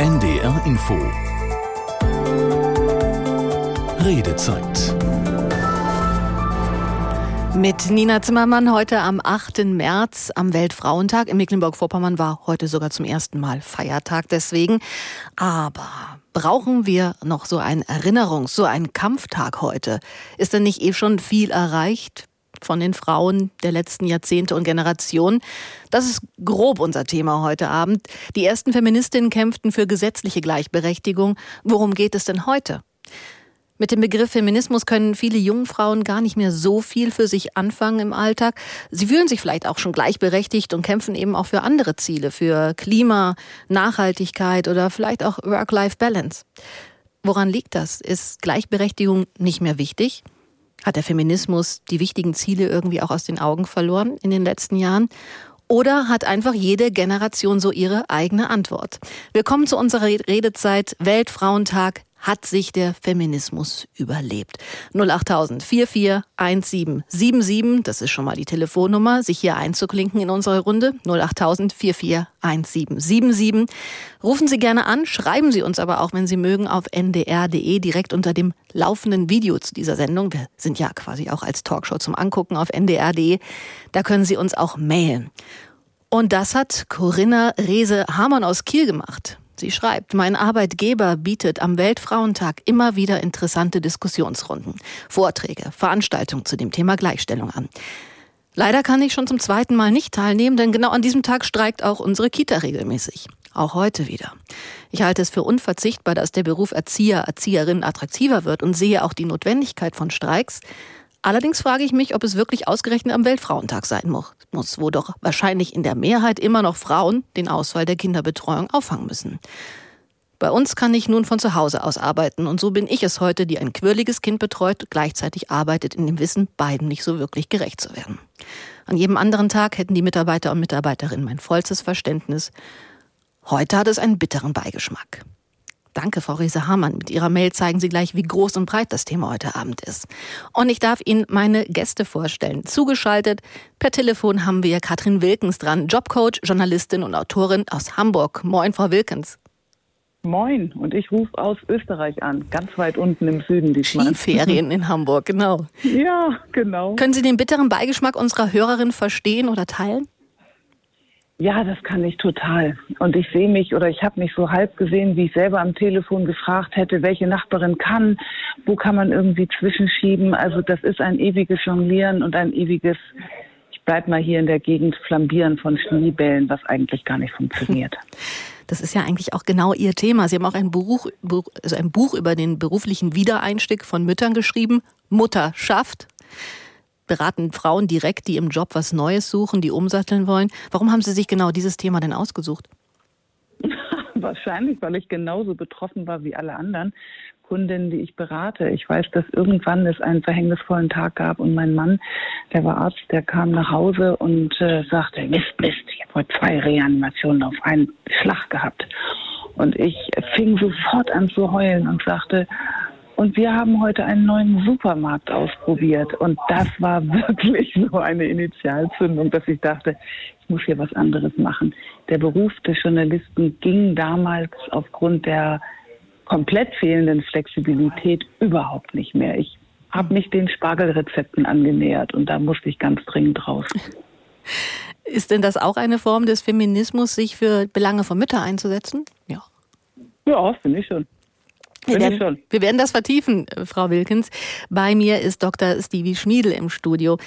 NDR Info Redezeit mit Nina Zimmermann heute am 8. März am Weltfrauentag. In Mecklenburg-Vorpommern war heute sogar zum ersten Mal Feiertag deswegen. Aber brauchen wir noch so einen Erinnerungs-, so einen Kampftag heute? Ist denn nicht eh schon viel erreicht? Von den Frauen der letzten Jahrzehnte und Generationen. Das ist grob unser Thema heute Abend. Die ersten Feministinnen kämpften für gesetzliche Gleichberechtigung. Worum geht es denn heute? Mit dem Begriff Feminismus können viele jungen Frauen gar nicht mehr so viel für sich anfangen im Alltag. Sie fühlen sich vielleicht auch schon gleichberechtigt und kämpfen eben auch für andere Ziele, für Klima, Nachhaltigkeit oder vielleicht auch Work-Life-Balance. Woran liegt das? Ist Gleichberechtigung nicht mehr wichtig? Hat der Feminismus die wichtigen Ziele irgendwie auch aus den Augen verloren in den letzten Jahren? Oder hat einfach jede Generation so ihre eigene Antwort? Willkommen zu unserer Redezeit Weltfrauentag hat sich der Feminismus überlebt. 08000 441777, das ist schon mal die Telefonnummer, sich hier einzuklinken in unsere Runde. 08000 441777. Rufen Sie gerne an, schreiben Sie uns aber auch, wenn Sie mögen, auf ndr.de direkt unter dem laufenden Video zu dieser Sendung. Wir sind ja quasi auch als Talkshow zum Angucken auf ndr.de. Da können Sie uns auch mailen. Und das hat Corinna Rehse-Hamann aus Kiel gemacht. Sie schreibt, mein Arbeitgeber bietet am Weltfrauentag immer wieder interessante Diskussionsrunden, Vorträge, Veranstaltungen zu dem Thema Gleichstellung an. Leider kann ich schon zum zweiten Mal nicht teilnehmen, denn genau an diesem Tag streikt auch unsere Kita regelmäßig. Auch heute wieder. Ich halte es für unverzichtbar, dass der Beruf Erzieher, Erzieherin attraktiver wird und sehe auch die Notwendigkeit von Streiks. Allerdings frage ich mich, ob es wirklich ausgerechnet am Weltfrauentag sein muss, wo doch wahrscheinlich in der Mehrheit immer noch Frauen den Ausfall der Kinderbetreuung auffangen müssen. Bei uns kann ich nun von zu Hause aus arbeiten und so bin ich es heute, die ein quirliges Kind betreut, gleichzeitig arbeitet in dem Wissen, beiden nicht so wirklich gerecht zu werden. An jedem anderen Tag hätten die Mitarbeiter und Mitarbeiterinnen mein vollstes Verständnis. Heute hat es einen bitteren Beigeschmack. Danke, Frau Riese-Hamann. Mit Ihrer Mail zeigen Sie gleich, wie groß und breit das Thema heute Abend ist. Und ich darf Ihnen meine Gäste vorstellen. Zugeschaltet per Telefon haben wir Katrin Wilkens dran, Jobcoach, Journalistin und Autorin aus Hamburg. Moin, Frau Wilkens. Moin, und ich rufe aus Österreich an, ganz weit unten im Süden diesmal. Skiferien in Hamburg, genau. Ja, genau. Können Sie den bitteren Beigeschmack unserer Hörerin verstehen oder teilen? Ja, das kann ich total. Und ich sehe mich oder ich habe mich so halb gesehen, wie ich selber am Telefon gefragt hätte, welche Nachbarin kann, wo kann man irgendwie zwischenschieben. Also das ist ein ewiges Jonglieren und ein ewiges, ich bleib mal hier in der Gegend flambieren von Schneebällen, was eigentlich gar nicht funktioniert. Das ist ja eigentlich auch genau Ihr Thema. Sie haben auch ein Buch, also ein Buch über den beruflichen Wiedereinstieg von Müttern geschrieben. Mutter schafft beraten Frauen direkt, die im Job was Neues suchen, die umsatteln wollen. Warum haben Sie sich genau dieses Thema denn ausgesucht? Wahrscheinlich, weil ich genauso betroffen war wie alle anderen Kundinnen, die ich berate. Ich weiß, dass irgendwann es einen verhängnisvollen Tag gab und mein Mann, der war Arzt, der kam nach Hause und äh, sagte, Mist, Mist, ich habe heute zwei Reanimationen auf einen Schlag gehabt. Und ich fing sofort an zu heulen und sagte, und wir haben heute einen neuen Supermarkt ausprobiert. Und das war wirklich so eine Initialzündung, dass ich dachte, ich muss hier was anderes machen. Der Beruf des Journalisten ging damals aufgrund der komplett fehlenden Flexibilität überhaupt nicht mehr. Ich habe mich den Spargelrezepten angenähert und da musste ich ganz dringend raus. Ist denn das auch eine Form des Feminismus, sich für Belange von Müttern einzusetzen? Ja. Ja, finde ich schon. Wir werden, wir werden das vertiefen, äh, Frau Wilkins. Bei mir ist Dr. Stevie Schmiedel im Studio.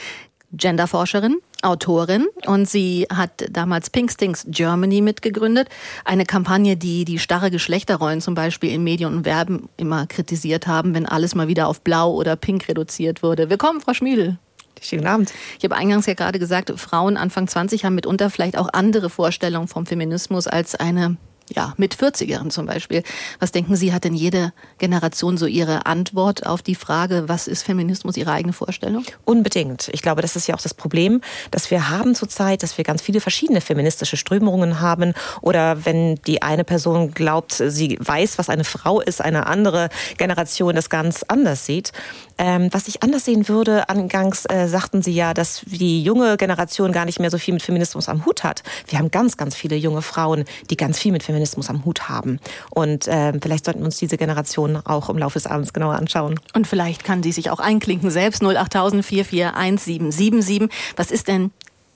Genderforscherin, Autorin und sie hat damals Pinkstings Germany mitgegründet. Eine Kampagne, die die starre Geschlechterrollen zum Beispiel in Medien und Werben immer kritisiert haben, wenn alles mal wieder auf blau oder pink reduziert wurde. Willkommen, Frau Schmiedel. Schönen Abend. Ich habe eingangs ja gerade gesagt, Frauen Anfang 20 haben mitunter vielleicht auch andere Vorstellungen vom Feminismus als eine ja, mit 40ern zum Beispiel. Was denken Sie, hat denn jede Generation so ihre Antwort auf die Frage, was ist Feminismus, ihre eigene Vorstellung? Unbedingt. Ich glaube, das ist ja auch das Problem, dass wir haben zurzeit, dass wir ganz viele verschiedene feministische Strömungen haben. Oder wenn die eine Person glaubt, sie weiß, was eine Frau ist, eine andere Generation das ganz anders sieht. Ähm, was ich anders sehen würde, angangs äh, sagten Sie ja, dass die junge Generation gar nicht mehr so viel mit Feminismus am Hut hat. Wir haben ganz, ganz viele junge Frauen, die ganz viel mit Feminismus Feminismus am Hut haben. Und äh, vielleicht sollten wir uns diese Generation auch im Laufe des Abends genauer anschauen. Und vielleicht kann die sich auch einklinken selbst 08000 441777. Was ist denn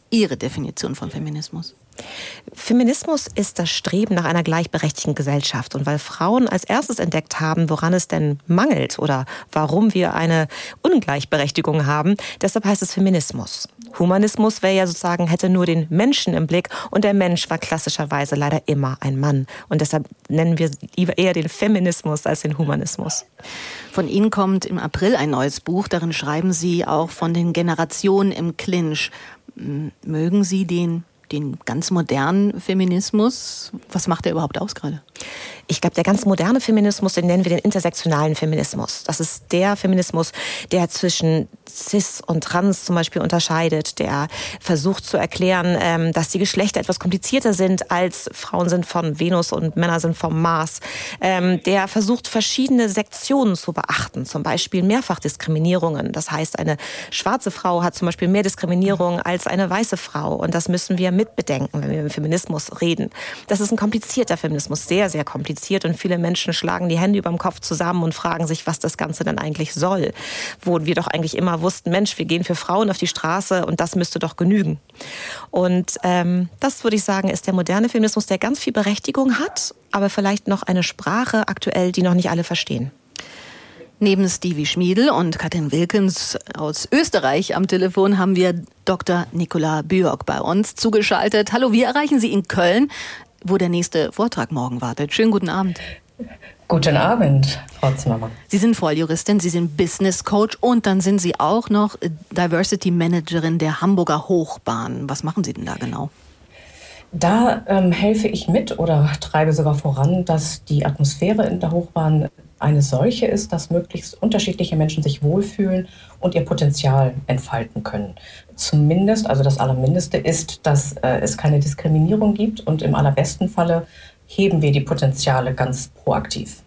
Ihre Definition von Feminismus? Feminismus ist das Streben nach einer gleichberechtigten Gesellschaft. Und weil Frauen als erstes entdeckt haben, woran es denn mangelt oder warum wir eine Ungleichberechtigung haben, deshalb heißt es Feminismus. Humanismus wäre ja sozusagen, hätte nur den Menschen im Blick und der Mensch war klassischerweise leider immer ein Mann. Und deshalb nennen wir eher den Feminismus als den Humanismus. Von Ihnen kommt im April ein neues Buch. Darin schreiben Sie auch von den Generationen im Clinch. Mögen Sie den den ganz modernen Feminismus. Was macht der überhaupt aus gerade? Ich glaube, der ganz moderne Feminismus, den nennen wir den intersektionalen Feminismus. Das ist der Feminismus, der zwischen cis und trans zum Beispiel unterscheidet, der versucht zu erklären, ähm, dass die Geschlechter etwas komplizierter sind als Frauen sind von Venus und Männer sind vom Mars. Ähm, der versucht verschiedene Sektionen zu beachten, zum Beispiel Mehrfachdiskriminierungen. Das heißt, eine schwarze Frau hat zum Beispiel mehr Diskriminierung als eine weiße Frau und das müssen wir mitbedenken, wenn wir über Feminismus reden. Das ist ein komplizierter Feminismus, sehr, sehr kompliziert und viele Menschen schlagen die Hände über dem Kopf zusammen und fragen sich, was das Ganze denn eigentlich soll. Wo wir doch eigentlich immer wussten, Mensch, wir gehen für Frauen auf die Straße und das müsste doch genügen. Und ähm, das würde ich sagen, ist der moderne Feminismus, der ganz viel Berechtigung hat, aber vielleicht noch eine Sprache aktuell, die noch nicht alle verstehen. Neben Stevie Schmiedel und Katrin Wilkens aus Österreich am Telefon haben wir Dr. Nicola Björk bei uns zugeschaltet. Hallo, wir erreichen Sie in Köln, wo der nächste Vortrag morgen wartet. Schönen guten Abend. Guten Abend, Frau Zimmermann. Sie sind Volljuristin, Sie sind Business Coach und dann sind Sie auch noch Diversity Managerin der Hamburger Hochbahn. Was machen Sie denn da genau? Da ähm, helfe ich mit oder treibe sogar voran, dass die Atmosphäre in der Hochbahn eine solche ist, dass möglichst unterschiedliche Menschen sich wohlfühlen und ihr Potenzial entfalten können. Zumindest, also das Allermindeste ist, dass äh, es keine Diskriminierung gibt und im allerbesten Falle heben wir die Potenziale ganz proaktiv.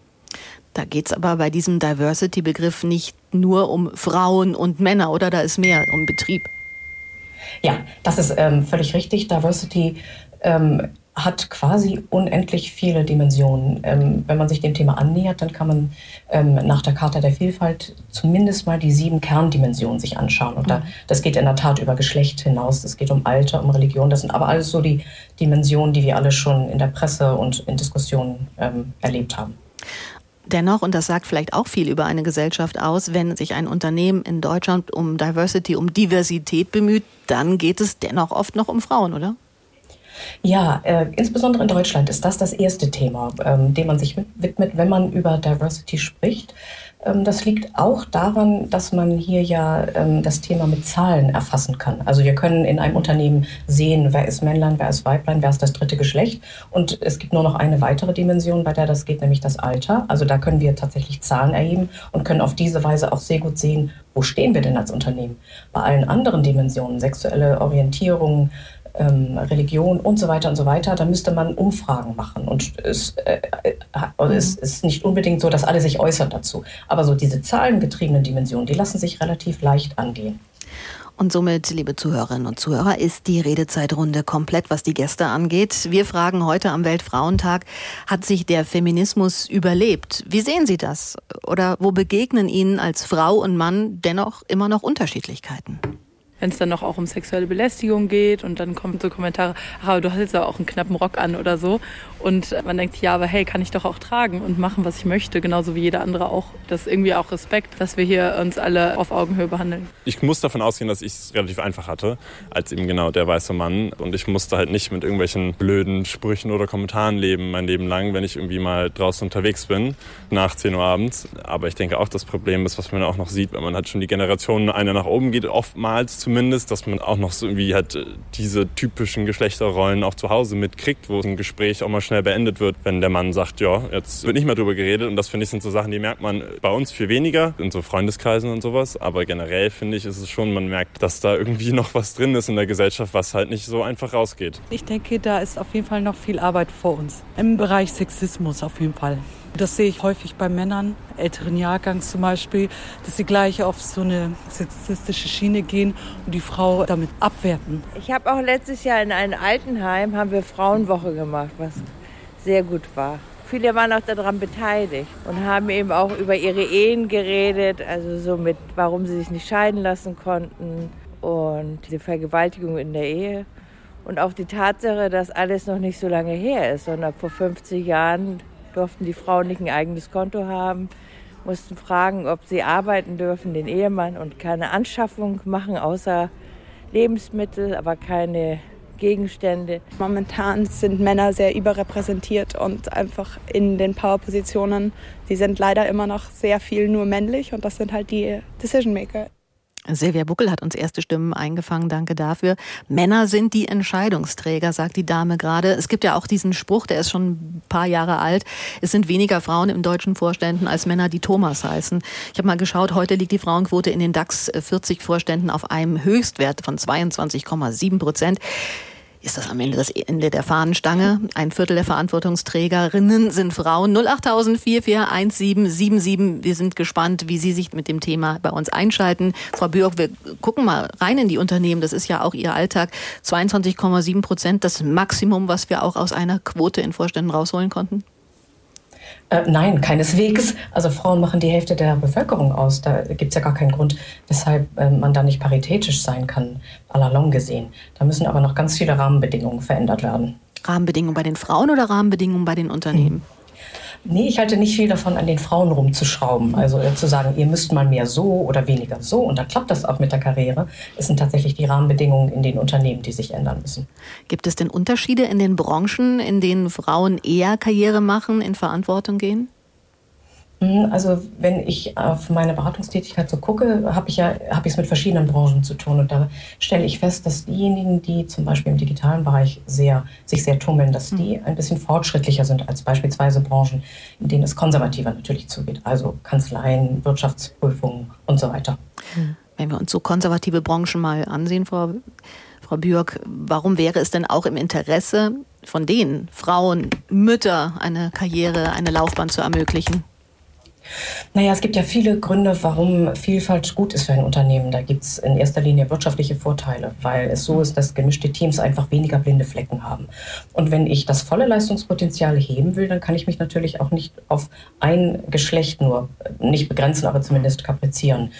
Da geht es aber bei diesem Diversity-Begriff nicht nur um Frauen und Männer, oder da ist mehr um Betrieb. Ja, das ist ähm, völlig richtig. Diversity ähm, hat quasi unendlich viele Dimensionen. Ähm, wenn man sich dem Thema annähert, dann kann man ähm, nach der Charta der Vielfalt zumindest mal die sieben Kerndimensionen sich anschauen. Und da, mhm. das geht in der Tat über Geschlecht hinaus, es geht um Alter, um Religion. Das sind aber alles so die Dimensionen, die wir alle schon in der Presse und in Diskussionen ähm, erlebt haben. Dennoch, und das sagt vielleicht auch viel über eine Gesellschaft aus, wenn sich ein Unternehmen in Deutschland um Diversity, um Diversität bemüht, dann geht es dennoch oft noch um Frauen, oder? Ja, äh, insbesondere in Deutschland ist das das erste Thema, ähm, dem man sich widmet, wenn man über Diversity spricht. Ähm, das liegt auch daran, dass man hier ja ähm, das Thema mit Zahlen erfassen kann. Also wir können in einem Unternehmen sehen, wer ist Männlein, wer ist Weiblein, wer ist das dritte Geschlecht. Und es gibt nur noch eine weitere Dimension, bei der das geht, nämlich das Alter. Also da können wir tatsächlich Zahlen erheben und können auf diese Weise auch sehr gut sehen, wo stehen wir denn als Unternehmen. Bei allen anderen Dimensionen, sexuelle Orientierung, ähm, Religion und so weiter und so weiter, da müsste man Umfragen machen. Und es, äh, äh, mhm. es ist nicht unbedingt so, dass alle sich äußern dazu. Aber so diese zahlengetriebenen Dimensionen, die lassen sich relativ leicht angehen. Und somit, liebe Zuhörerinnen und Zuhörer, ist die Redezeitrunde komplett, was die Gäste angeht. Wir fragen heute am Weltfrauentag, hat sich der Feminismus überlebt? Wie sehen Sie das? Oder wo begegnen Ihnen als Frau und Mann dennoch immer noch Unterschiedlichkeiten? Wenn es dann noch auch um sexuelle Belästigung geht und dann kommen so Kommentare, ach, aber du hast jetzt auch einen knappen Rock an oder so. Und man denkt, ja, aber hey, kann ich doch auch tragen und machen, was ich möchte, genauso wie jeder andere auch. Das ist irgendwie auch Respekt, dass wir hier uns alle auf Augenhöhe behandeln. Ich muss davon ausgehen, dass ich es relativ einfach hatte, als eben genau der weiße Mann. Und ich musste halt nicht mit irgendwelchen blöden Sprüchen oder Kommentaren leben, mein Leben lang, wenn ich irgendwie mal draußen unterwegs bin, nach 10 Uhr abends. Aber ich denke auch, das Problem ist, was man auch noch sieht, wenn man halt schon die Generation eine nach oben geht, oftmals zumindest, dass man auch noch so irgendwie halt äh, diese typischen Geschlechterrollen auch zu Hause mitkriegt, wo ein Gespräch auch mal schnell beendet wird, wenn der Mann sagt, ja, jetzt wird nicht mehr drüber geredet. Und das finde ich sind so Sachen, die merkt man bei uns viel weniger, in so Freundeskreisen und sowas. Aber generell finde ich, ist es schon, man merkt, dass da irgendwie noch was drin ist in der Gesellschaft, was halt nicht so einfach rausgeht. Ich denke, da ist auf jeden Fall noch viel Arbeit vor uns. Im Bereich Sexismus auf jeden Fall. Das sehe ich häufig bei Männern, älteren Jahrgangs zum Beispiel, dass sie gleich auf so eine sexistische Schiene gehen und die Frau damit abwerten. Ich habe auch letztes Jahr in einem Altenheim haben wir Frauenwoche gemacht, was sehr gut war. Viele waren auch daran beteiligt und haben eben auch über ihre Ehen geredet, also so mit, warum sie sich nicht scheiden lassen konnten und die Vergewaltigung in der Ehe. Und auch die Tatsache, dass alles noch nicht so lange her ist, sondern vor 50 Jahren durften die Frauen nicht ein eigenes Konto haben, mussten fragen, ob sie arbeiten dürfen, den Ehemann und keine Anschaffung machen, außer Lebensmittel, aber keine Gegenstände. Momentan sind Männer sehr überrepräsentiert und einfach in den Powerpositionen. Die sind leider immer noch sehr viel nur männlich und das sind halt die Decision Maker. Silvia Buckel hat uns erste Stimmen eingefangen, danke dafür. Männer sind die Entscheidungsträger, sagt die Dame gerade. Es gibt ja auch diesen Spruch, der ist schon ein paar Jahre alt. Es sind weniger Frauen im deutschen Vorständen als Männer, die Thomas heißen. Ich habe mal geschaut, heute liegt die Frauenquote in den DAX 40 Vorständen auf einem Höchstwert von 22,7 Prozent ist das am Ende das Ende der Fahnenstange. Ein Viertel der Verantwortungsträgerinnen sind Frauen. 08000 441777. Wir sind gespannt, wie Sie sich mit dem Thema bei uns einschalten. Frau Björk, wir gucken mal rein in die Unternehmen. Das ist ja auch Ihr Alltag. 22,7 Prozent, das Maximum, was wir auch aus einer Quote in Vorständen rausholen konnten? Äh, nein, keineswegs. Also Frauen machen die Hälfte der Bevölkerung aus. Da gibt es ja gar keinen Grund, weshalb äh, man da nicht paritätisch sein kann, à la longue gesehen. Da müssen aber noch ganz viele Rahmenbedingungen verändert werden. Rahmenbedingungen bei den Frauen oder Rahmenbedingungen bei den Unternehmen? Mhm. Nee, ich halte nicht viel davon, an den Frauen rumzuschrauben. Also äh, zu sagen, ihr müsst mal mehr so oder weniger so. Und dann klappt das auch mit der Karriere. Es sind tatsächlich die Rahmenbedingungen in den Unternehmen, die sich ändern müssen. Gibt es denn Unterschiede in den Branchen, in denen Frauen eher Karriere machen, in Verantwortung gehen? Hm, also wenn ich auf meine Beratungstätigkeit so gucke, habe ich ja habe ich es mit verschiedenen Branchen zu tun und da stelle ich fest, dass diejenigen, die zum Beispiel im digitalen Bereich sehr sich sehr tummeln, dass die hm. ein bisschen fortschrittlicher sind als beispielsweise Branchen, in denen es konservativer natürlich zugeht, also Kanzleien, Wirtschaftsprüfungen und so weiter. Hm. Wenn wir uns so konservative Branchen mal ansehen, Frau Frau Björk, warum wäre es denn auch im Interesse von den Frauen, Mütter, eine Karriere, eine Laufbahn zu ermöglichen? Naja, es gibt ja viele Gründe, warum Vielfalt gut ist für ein Unternehmen. Da gibt es in erster Linie wirtschaftliche Vorteile, weil es so ist, dass gemischte Teams einfach weniger blinde Flecken haben. Und wenn ich das volle Leistungspotenzial heben will, dann kann ich mich natürlich auch nicht auf ein Geschlecht nur, nicht begrenzen, aber zumindest kaprizieren.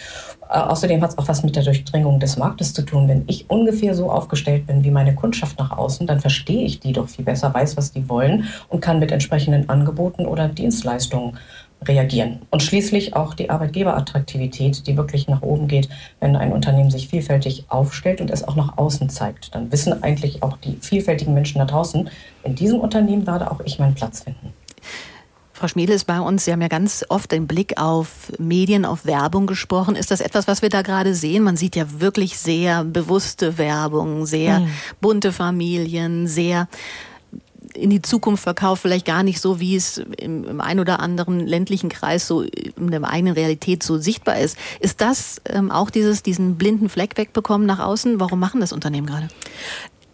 Äh, außerdem hat es auch was mit der Durchdringung des Marktes zu tun. Wenn ich ungefähr so aufgestellt bin wie meine Kundschaft nach außen, dann verstehe ich die doch viel besser, weiß, was die wollen und kann mit entsprechenden Angeboten oder Dienstleistungen reagieren. Und schließlich auch die Arbeitgeberattraktivität, die wirklich nach oben geht, wenn ein Unternehmen sich vielfältig aufstellt und es auch nach außen zeigt. Dann wissen eigentlich auch die vielfältigen Menschen da draußen, in diesem Unternehmen werde auch ich meinen Platz finden. Frau Schmiedel ist bei uns. Sie haben ja ganz oft den Blick auf Medien, auf Werbung gesprochen. Ist das etwas, was wir da gerade sehen? Man sieht ja wirklich sehr bewusste Werbung, sehr mhm. bunte Familien, sehr in die Zukunft verkauft, vielleicht gar nicht so, wie es im, im ein oder anderen ländlichen Kreis so in der eigenen Realität so sichtbar ist. Ist das ähm, auch dieses, diesen blinden Fleck wegbekommen nach außen? Warum machen das Unternehmen gerade?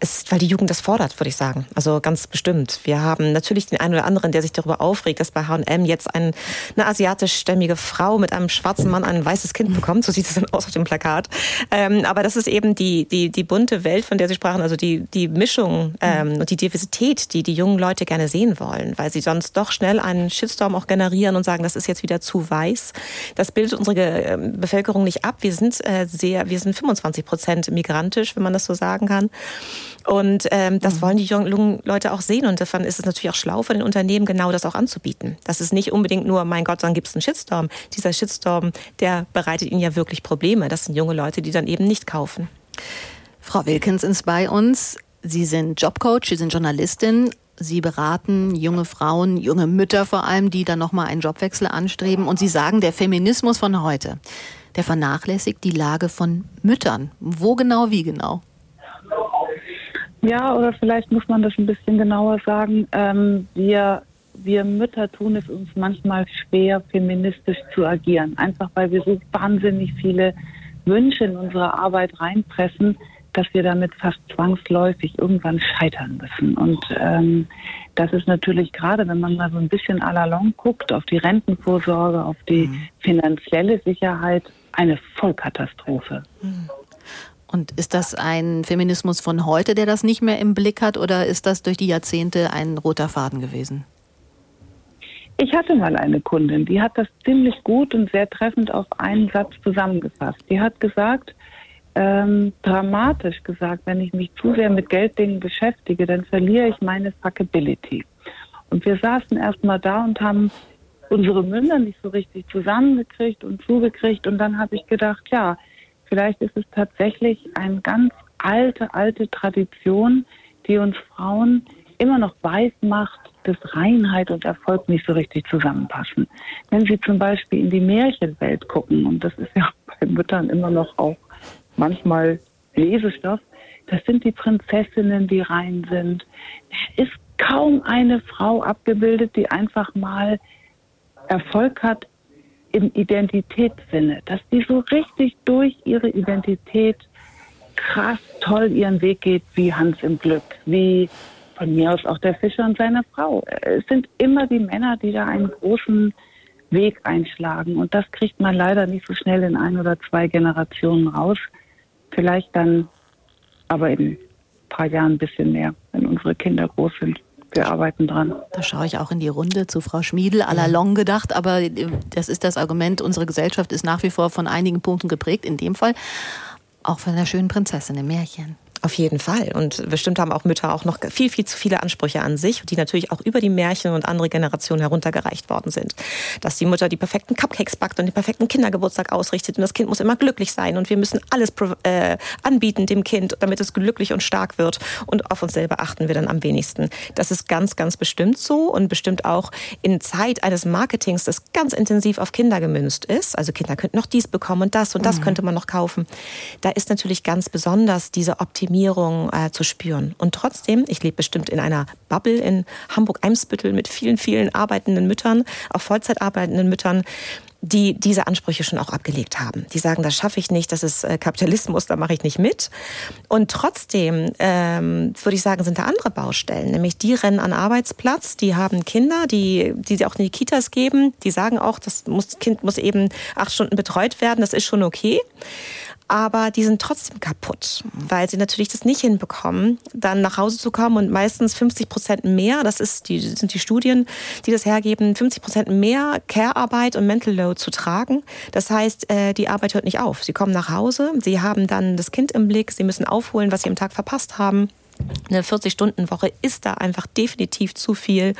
Ist, weil die Jugend das fordert, würde ich sagen. Also ganz bestimmt. Wir haben natürlich den einen oder anderen, der sich darüber aufregt, dass bei H&M jetzt ein, eine asiatischstämmige Frau mit einem schwarzen Mann ein weißes Kind bekommt. So sieht es dann aus auf dem Plakat. Ähm, aber das ist eben die, die, die bunte Welt, von der Sie sprachen, also die, die Mischung ähm, und die Diversität, die die jungen Leute gerne sehen wollen, weil sie sonst doch schnell einen Shitstorm auch generieren und sagen, das ist jetzt wieder zu weiß. Das bildet unsere ähm, Bevölkerung nicht ab. Wir sind äh, sehr, wir sind 25 Prozent migrantisch, wenn man das so sagen kann. Und ähm, das mhm. wollen die jungen Leute auch sehen. Und davon ist es natürlich auch schlau für den Unternehmen, genau das auch anzubieten. Das ist nicht unbedingt nur, mein Gott, dann gibt es einen Shitstorm. Dieser Shitstorm, der bereitet ihnen ja wirklich Probleme. Das sind junge Leute, die dann eben nicht kaufen. Frau Wilkins ist bei uns. Sie sind Jobcoach, Sie sind Journalistin. Sie beraten junge Frauen, junge Mütter vor allem, die dann nochmal einen Jobwechsel anstreben. Und Sie sagen, der Feminismus von heute, der vernachlässigt die Lage von Müttern. Wo genau, wie genau? Ja, oder vielleicht muss man das ein bisschen genauer sagen. Ähm, wir, wir Mütter tun es uns manchmal schwer, feministisch zu agieren. Einfach weil wir so wahnsinnig viele Wünsche in unsere Arbeit reinpressen, dass wir damit fast zwangsläufig irgendwann scheitern müssen. Und ähm, das ist natürlich gerade, wenn man mal so ein bisschen à la long guckt, auf die Rentenvorsorge, auf die mhm. finanzielle Sicherheit, eine Vollkatastrophe. Mhm. Und ist das ein Feminismus von heute, der das nicht mehr im Blick hat, oder ist das durch die Jahrzehnte ein roter Faden gewesen? Ich hatte mal eine Kundin, die hat das ziemlich gut und sehr treffend auf einen Satz zusammengefasst. Die hat gesagt, ähm, dramatisch gesagt, wenn ich mich zu sehr mit Gelddingen beschäftige, dann verliere ich meine Fuckability. Und wir saßen erstmal da und haben unsere Münder nicht so richtig zusammengekriegt und zugekriegt. Und dann habe ich gedacht, ja, vielleicht ist es tatsächlich eine ganz alte, alte Tradition, die uns Frauen immer noch weiß macht, dass Reinheit und Erfolg nicht so richtig zusammenpassen. Wenn Sie zum Beispiel in die Märchenwelt gucken, und das ist ja bei Müttern immer noch auch manchmal Lesestoff, das sind die Prinzessinnen, die rein sind. Es ist kaum eine Frau abgebildet, die einfach mal Erfolg hat im Identitätssinne, dass die so richtig durch ihre Identität krass toll ihren Weg geht, wie Hans im Glück, wie von mir aus auch der Fischer und seine Frau. Es sind immer die Männer, die da einen großen Weg einschlagen. Und das kriegt man leider nicht so schnell in ein oder zwei Generationen raus. Vielleicht dann aber in ein paar Jahren ein bisschen mehr, wenn unsere Kinder groß sind wir arbeiten dran. Da schaue ich auch in die Runde zu Frau Schmiedel, à la long gedacht, aber äh, das ist das Argument, unsere Gesellschaft ist nach wie vor von einigen Punkten geprägt, in dem Fall auch von der schönen Prinzessin im Märchen. Auf jeden Fall. Und bestimmt haben auch Mütter auch noch viel, viel zu viele Ansprüche an sich, die natürlich auch über die Märchen und andere Generationen heruntergereicht worden sind. Dass die Mutter die perfekten Cupcakes backt und den perfekten Kindergeburtstag ausrichtet und das Kind muss immer glücklich sein und wir müssen alles äh, anbieten dem Kind, damit es glücklich und stark wird und auf uns selber achten wir dann am wenigsten. Das ist ganz, ganz bestimmt so und bestimmt auch in Zeit eines Marketings, das ganz intensiv auf Kinder gemünzt ist. Also Kinder könnten noch dies bekommen und das und das mhm. könnte man noch kaufen. Da ist natürlich ganz besonders diese Optimierung Optimierung äh, zu spüren. Und trotzdem, ich lebe bestimmt in einer Bubble in Hamburg-Eimsbüttel mit vielen, vielen arbeitenden Müttern, auch Vollzeit arbeitenden Müttern, die diese Ansprüche schon auch abgelegt haben. Die sagen, das schaffe ich nicht, das ist äh, Kapitalismus, da mache ich nicht mit. Und trotzdem ähm, würde ich sagen, sind da andere Baustellen, nämlich die rennen an Arbeitsplatz, die haben Kinder, die, die sie auch in die Kitas geben, die sagen auch, das muss, Kind muss eben acht Stunden betreut werden, das ist schon okay aber die sind trotzdem kaputt, weil sie natürlich das nicht hinbekommen, dann nach Hause zu kommen und meistens 50 Prozent mehr, das ist die, sind die Studien, die das hergeben, 50 Prozent mehr Care-Arbeit und Mental Load zu tragen. Das heißt, äh, die Arbeit hört nicht auf. Sie kommen nach Hause, sie haben dann das Kind im Blick, sie müssen aufholen, was sie am Tag verpasst haben. Eine 40-Stunden-Woche ist da einfach definitiv zu viel,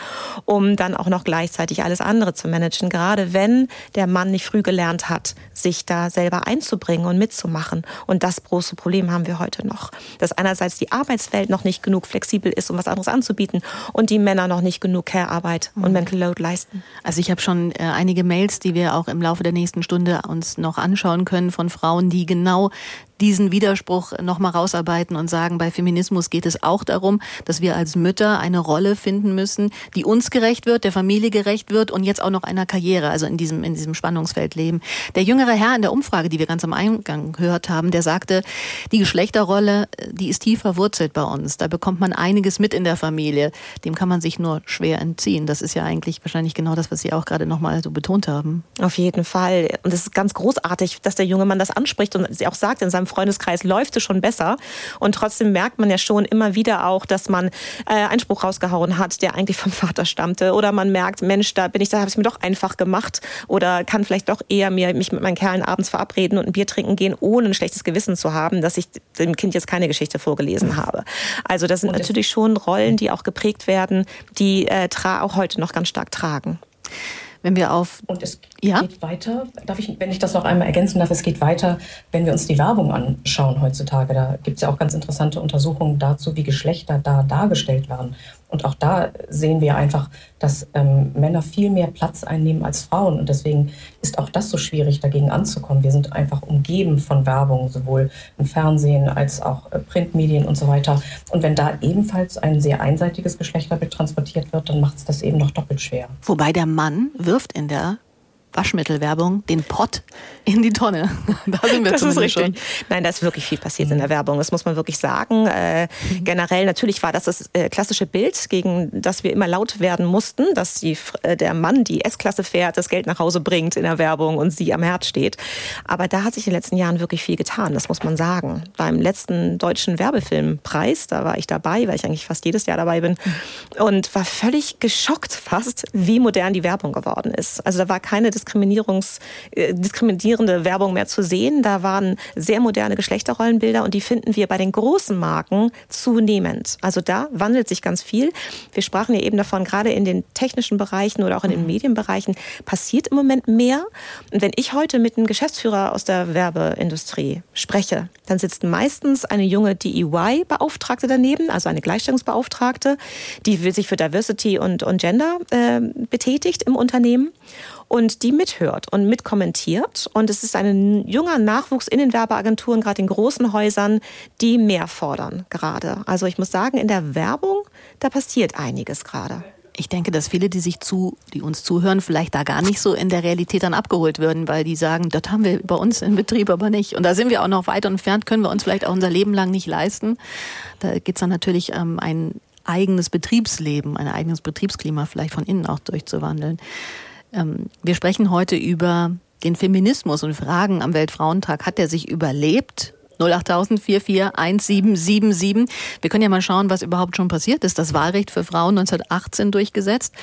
um dann auch noch gleichzeitig alles andere zu managen. Gerade wenn der Mann nicht früh gelernt hat, sich da selber einzubringen und mitzumachen. Und das große Problem haben wir heute noch. Dass einerseits die Arbeitswelt noch nicht genug flexibel ist, um was anderes anzubieten und die Männer noch nicht genug Care-Arbeit und mhm. Mental Load leisten. Also ich habe schon äh, einige Mails, die wir auch im Laufe der nächsten Stunde uns noch anschauen können von Frauen, die genau diesen Widerspruch nochmal rausarbeiten und sagen, bei Feminismus geht es auch darum, dass wir als Mütter eine Rolle finden müssen, die uns gerecht wird, der Familie gerecht wird und jetzt auch noch einer Karriere, also in diesem, in diesem Spannungsfeld leben. Der jüngere Herr in der Umfrage, die wir ganz am Eingang gehört haben, der sagte, die Geschlechterrolle, die ist tief verwurzelt bei uns. Da bekommt man einiges mit in der Familie. Dem kann man sich nur schwer entziehen. Das ist ja eigentlich wahrscheinlich genau das, was Sie auch gerade nochmal so betont haben. Auf jeden Fall. Und es ist ganz großartig, dass der junge Mann das anspricht und sie auch sagt in seinem Freundeskreis läuft es schon besser. Und trotzdem merkt man ja schon immer wieder auch, dass man äh, einen Spruch rausgehauen hat, der eigentlich vom Vater stammte. Oder man merkt, Mensch, da bin ich, da habe ich mir doch einfach gemacht. Oder kann vielleicht doch eher mir, mich mit meinen Kerlen abends verabreden und ein Bier trinken gehen, ohne ein schlechtes Gewissen zu haben, dass ich dem Kind jetzt keine Geschichte vorgelesen habe. Also das sind natürlich schon Rollen, die auch geprägt werden, die äh, auch heute noch ganz stark tragen. Wenn wir auf. Und es ja? geht weiter, darf ich, wenn ich das noch einmal ergänzen darf, es geht weiter, wenn wir uns die Werbung anschauen heutzutage. Da gibt es ja auch ganz interessante Untersuchungen dazu, wie Geschlechter da dargestellt werden. Und auch da sehen wir einfach, dass ähm, Männer viel mehr Platz einnehmen als Frauen. Und deswegen ist auch das so schwierig, dagegen anzukommen. Wir sind einfach umgeben von Werbung, sowohl im Fernsehen als auch äh, Printmedien und so weiter. Und wenn da ebenfalls ein sehr einseitiges Geschlechterbild transportiert wird, dann macht es das eben noch doppelt schwer. Wobei der Mann wirft in der Waschmittelwerbung den Pott in die Tonne. Da sind wir das zumindest schon. Nein, da ist wirklich viel passiert in der Werbung. Das muss man wirklich sagen. Äh, mhm. Generell natürlich war das das äh, klassische Bild, gegen das wir immer laut werden mussten, dass die, äh, der Mann die S-Klasse fährt, das Geld nach Hause bringt in der Werbung und sie am Herd steht. Aber da hat sich in den letzten Jahren wirklich viel getan. Das muss man sagen. Beim letzten deutschen Werbefilmpreis, da war ich dabei, weil ich eigentlich fast jedes Jahr dabei bin mhm. und war völlig geschockt fast, wie modern die Werbung geworden ist. Also da war keine Diskriminierungs, äh, diskriminierende Werbung mehr zu sehen. Da waren sehr moderne Geschlechterrollenbilder und die finden wir bei den großen Marken zunehmend. Also da wandelt sich ganz viel. Wir sprachen ja eben davon, gerade in den technischen Bereichen oder auch in den mhm. Medienbereichen passiert im Moment mehr. Und wenn ich heute mit einem Geschäftsführer aus der Werbeindustrie spreche, dann sitzt meistens eine junge DEY-Beauftragte daneben, also eine Gleichstellungsbeauftragte, die sich für Diversity und, und Gender äh, betätigt im Unternehmen und die mithört und mitkommentiert. Und es ist ein junger Nachwuchs in den Werbeagenturen, gerade in großen Häusern, die mehr fordern gerade. Also ich muss sagen, in der Werbung, da passiert einiges gerade. Ich denke, dass viele, die sich zu, die uns zuhören, vielleicht da gar nicht so in der Realität dann abgeholt würden, weil die sagen, das haben wir bei uns im Betrieb aber nicht. Und da sind wir auch noch weit entfernt, können wir uns vielleicht auch unser Leben lang nicht leisten. Da geht es dann natürlich ähm, ein eigenes Betriebsleben, ein eigenes Betriebsklima vielleicht von innen auch durchzuwandeln. Ähm, wir sprechen heute über den Feminismus und Fragen am Weltfrauentag. Hat er sich überlebt? 08000 441777. Wir können ja mal schauen, was überhaupt schon passiert ist. Das Wahlrecht für Frauen 1918 durchgesetzt.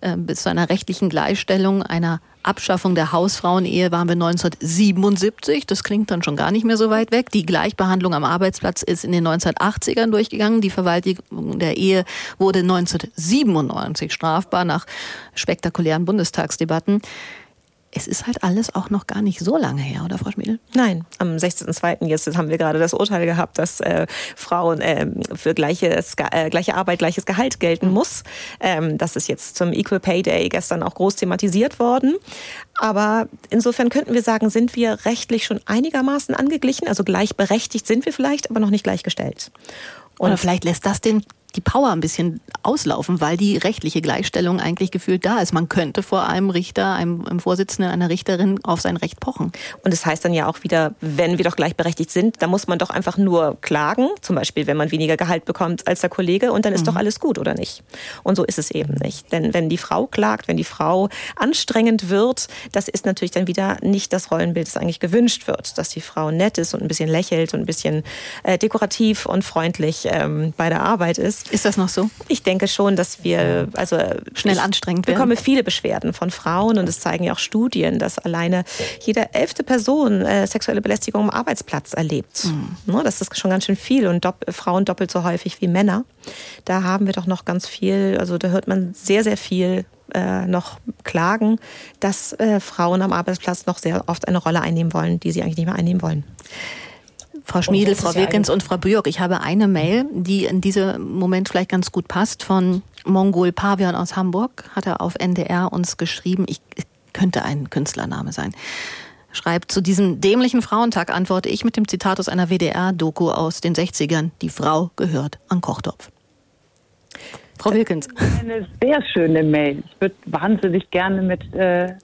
Äh, bis zu einer rechtlichen Gleichstellung, einer Abschaffung der Hausfrauenehe waren wir 1977. Das klingt dann schon gar nicht mehr so weit weg. Die Gleichbehandlung am Arbeitsplatz ist in den 1980ern durchgegangen. Die Verwaltung der Ehe wurde 1997 strafbar nach spektakulären Bundestagsdebatten es ist halt alles auch noch gar nicht so lange her, oder Frau Schmiedel? Nein, am 16.02. jetzt haben wir gerade das Urteil gehabt, dass äh, Frauen äh, für gleiches, äh, gleiche Arbeit gleiches Gehalt gelten mhm. muss. Ähm, das ist jetzt zum Equal Pay Day gestern auch groß thematisiert worden. Aber insofern könnten wir sagen, sind wir rechtlich schon einigermaßen angeglichen, also gleichberechtigt sind wir vielleicht, aber noch nicht gleichgestellt. Und Oder vielleicht lässt das den die Power ein bisschen auslaufen, weil die rechtliche Gleichstellung eigentlich gefühlt da ist. Man könnte vor einem Richter, einem, einem Vorsitzenden, einer Richterin auf sein Recht pochen. Und das heißt dann ja auch wieder, wenn wir doch gleichberechtigt sind, dann muss man doch einfach nur klagen, zum Beispiel, wenn man weniger Gehalt bekommt als der Kollege, und dann ist mhm. doch alles gut, oder nicht? Und so ist es eben nicht. Denn wenn die Frau klagt, wenn die Frau anstrengend wird, das ist natürlich dann wieder nicht das Rollenbild, das eigentlich gewünscht wird, dass die Frau nett ist und ein bisschen lächelt und ein bisschen äh, dekorativ und freundlich ähm, bei der Arbeit ist. Ist das noch so? Ich denke schon, dass wir also schnell anstrengend werden. Ich bekomme viele Beschwerden von Frauen und es zeigen ja auch Studien, dass alleine jede elfte Person äh, sexuelle Belästigung am Arbeitsplatz erlebt. Mhm. Das ist schon ganz schön viel und dopp Frauen doppelt so häufig wie Männer. Da haben wir doch noch ganz viel, also da hört man sehr, sehr viel äh, noch klagen, dass äh, Frauen am Arbeitsplatz noch sehr oft eine Rolle einnehmen wollen, die sie eigentlich nicht mehr einnehmen wollen. Frau Schmiedel, Frau Wilkens und Frau Björk. Ich habe eine Mail, die in diesem Moment vielleicht ganz gut passt, von Mongol Pavian aus Hamburg. Hat er auf NDR uns geschrieben. Ich könnte ein Künstlername sein. Schreibt, zu diesem dämlichen Frauentag antworte ich mit dem Zitat aus einer WDR-Doku aus den 60ern. Die Frau gehört an Kochtopf. Frau Wilkens. Eine sehr schöne Mail. Ich würde wahnsinnig gerne mit, äh, Herrn,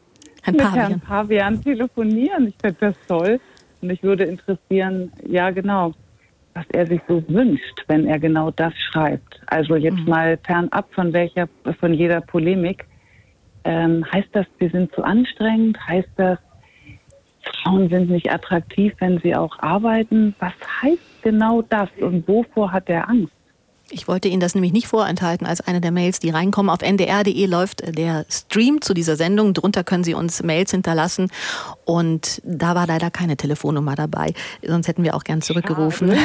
mit Pavian. Herrn Pavian telefonieren. Ich finde das toll. Mich würde interessieren, ja genau, was er sich so wünscht, wenn er genau das schreibt. Also jetzt mhm. mal fernab von welcher, von jeder Polemik. Ähm, heißt das, wir sind zu anstrengend? Heißt das, Frauen sind nicht attraktiv, wenn sie auch arbeiten? Was heißt genau das und wovor hat er Angst? Ich wollte Ihnen das nämlich nicht vorenthalten als eine der Mails, die reinkommen. Auf ndr.de läuft der Stream zu dieser Sendung. Drunter können Sie uns Mails hinterlassen. Und da war leider keine Telefonnummer dabei. Sonst hätten wir auch gern zurückgerufen.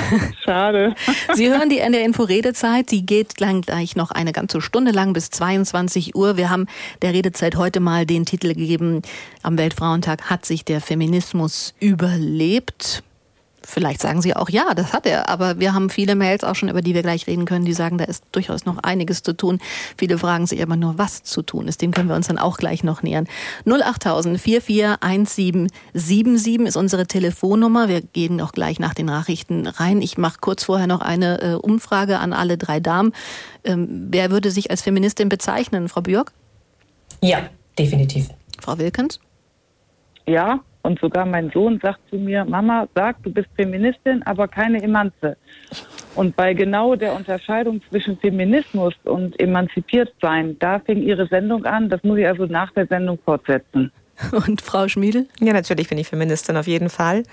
Schade. Schade. Sie hören die NDR Info Redezeit. Die geht gleich noch eine ganze Stunde lang bis 22 Uhr. Wir haben der Redezeit heute mal den Titel gegeben. Am Weltfrauentag hat sich der Feminismus überlebt. Vielleicht sagen Sie auch, ja, das hat er. Aber wir haben viele Mails auch schon, über die wir gleich reden können, die sagen, da ist durchaus noch einiges zu tun. Viele fragen sich aber nur, was zu tun ist. Dem können wir uns dann auch gleich noch nähern. 08000 441777 ist unsere Telefonnummer. Wir gehen auch gleich nach den Nachrichten rein. Ich mache kurz vorher noch eine äh, Umfrage an alle drei Damen. Ähm, wer würde sich als Feministin bezeichnen? Frau Björk? Ja, definitiv. Frau Wilkens? Ja, und sogar mein Sohn sagt zu mir, Mama, sag, du bist Feministin, aber keine Emanze. Und bei genau der Unterscheidung zwischen Feminismus und emanzipiert sein, da fing ihre Sendung an. Das muss ich also nach der Sendung fortsetzen. Und Frau Schmiedel? Ja, natürlich bin ich Feministin auf jeden Fall.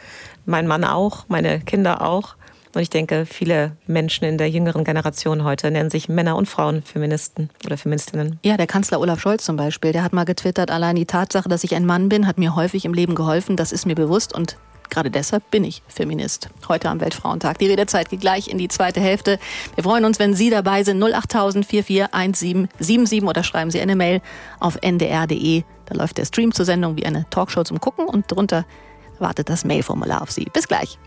Mein Mann auch, meine Kinder auch. Und ich denke, viele Menschen in der jüngeren Generation heute nennen sich Männer und Frauen Feministen oder Feministinnen. Ja, der Kanzler Olaf Scholz zum Beispiel, der hat mal getwittert, allein die Tatsache, dass ich ein Mann bin, hat mir häufig im Leben geholfen. Das ist mir bewusst und Gerade deshalb bin ich Feminist. Heute am Weltfrauentag. Die Redezeit geht gleich in die zweite Hälfte. Wir freuen uns, wenn Sie dabei sind. 08000 441777 oder schreiben Sie eine Mail auf ndr.de. Da läuft der Stream zur Sendung wie eine Talkshow zum Gucken und drunter wartet das Mailformular auf Sie. Bis gleich.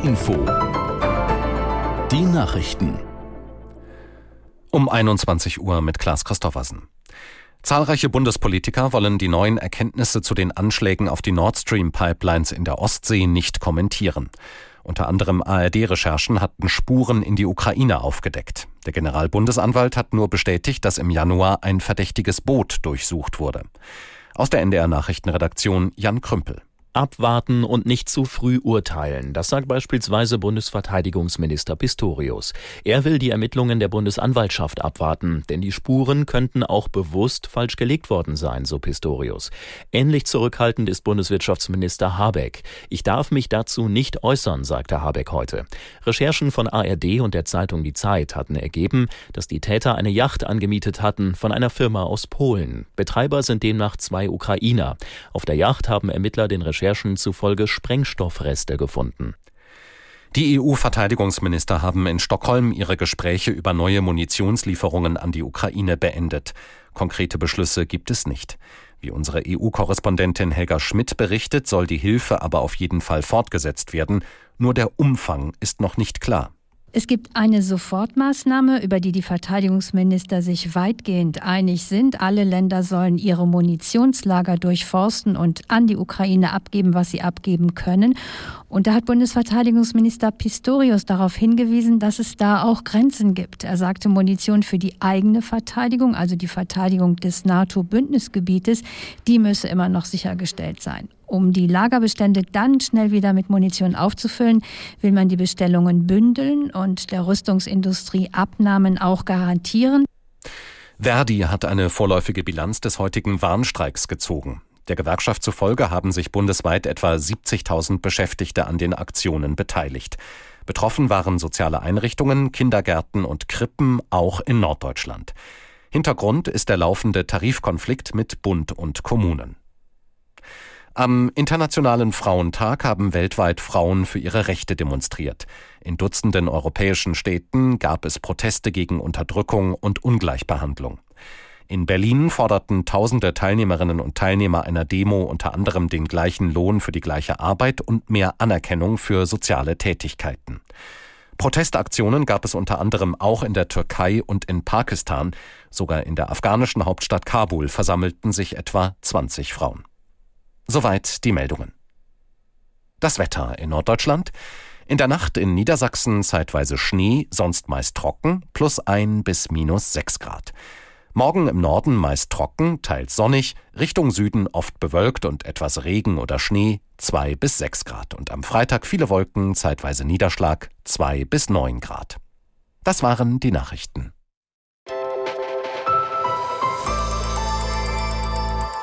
NDR Info. Die Nachrichten. Um 21 Uhr mit Klaas Christoffersen. Zahlreiche Bundespolitiker wollen die neuen Erkenntnisse zu den Anschlägen auf die Nord Stream Pipelines in der Ostsee nicht kommentieren. Unter anderem ARD-Recherchen hatten Spuren in die Ukraine aufgedeckt. Der Generalbundesanwalt hat nur bestätigt, dass im Januar ein verdächtiges Boot durchsucht wurde. Aus der NDR Nachrichtenredaktion Jan Krümpel. Abwarten und nicht zu früh urteilen, das sagt beispielsweise Bundesverteidigungsminister Pistorius. Er will die Ermittlungen der Bundesanwaltschaft abwarten, denn die Spuren könnten auch bewusst falsch gelegt worden sein, so Pistorius. Ähnlich zurückhaltend ist Bundeswirtschaftsminister Habeck. Ich darf mich dazu nicht äußern, sagte Habeck heute. Recherchen von ARD und der Zeitung Die Zeit hatten ergeben, dass die Täter eine Yacht angemietet hatten von einer Firma aus Polen. Betreiber sind demnach zwei Ukrainer. Auf der Yacht haben Ermittler den Recherchen zufolge Sprengstoffreste gefunden. Die EU-Verteidigungsminister haben in Stockholm ihre Gespräche über neue Munitionslieferungen an die Ukraine beendet. Konkrete Beschlüsse gibt es nicht. Wie unsere EU-Korrespondentin Helga Schmidt berichtet, soll die Hilfe aber auf jeden Fall fortgesetzt werden. Nur der Umfang ist noch nicht klar. Es gibt eine Sofortmaßnahme, über die die Verteidigungsminister sich weitgehend einig sind. Alle Länder sollen ihre Munitionslager durchforsten und an die Ukraine abgeben, was sie abgeben können. Und da hat Bundesverteidigungsminister Pistorius darauf hingewiesen, dass es da auch Grenzen gibt. Er sagte, Munition für die eigene Verteidigung, also die Verteidigung des NATO-Bündnisgebietes, die müsse immer noch sichergestellt sein. Um die Lagerbestände dann schnell wieder mit Munition aufzufüllen, will man die Bestellungen bündeln und der Rüstungsindustrie Abnahmen auch garantieren. Verdi hat eine vorläufige Bilanz des heutigen Warnstreiks gezogen. Der Gewerkschaft zufolge haben sich bundesweit etwa 70.000 Beschäftigte an den Aktionen beteiligt. Betroffen waren soziale Einrichtungen, Kindergärten und Krippen, auch in Norddeutschland. Hintergrund ist der laufende Tarifkonflikt mit Bund und Kommunen. Am Internationalen Frauentag haben weltweit Frauen für ihre Rechte demonstriert. In Dutzenden europäischen Städten gab es Proteste gegen Unterdrückung und Ungleichbehandlung. In Berlin forderten tausende Teilnehmerinnen und Teilnehmer einer Demo unter anderem den gleichen Lohn für die gleiche Arbeit und mehr Anerkennung für soziale Tätigkeiten. Protestaktionen gab es unter anderem auch in der Türkei und in Pakistan. Sogar in der afghanischen Hauptstadt Kabul versammelten sich etwa 20 Frauen. Soweit die Meldungen. Das Wetter in Norddeutschland. In der Nacht in Niedersachsen zeitweise Schnee, sonst meist trocken, plus ein bis minus sechs Grad. Morgen im Norden meist trocken, teils sonnig, Richtung Süden oft bewölkt und etwas Regen oder Schnee, zwei bis sechs Grad. Und am Freitag viele Wolken, zeitweise Niederschlag, zwei bis neun Grad. Das waren die Nachrichten.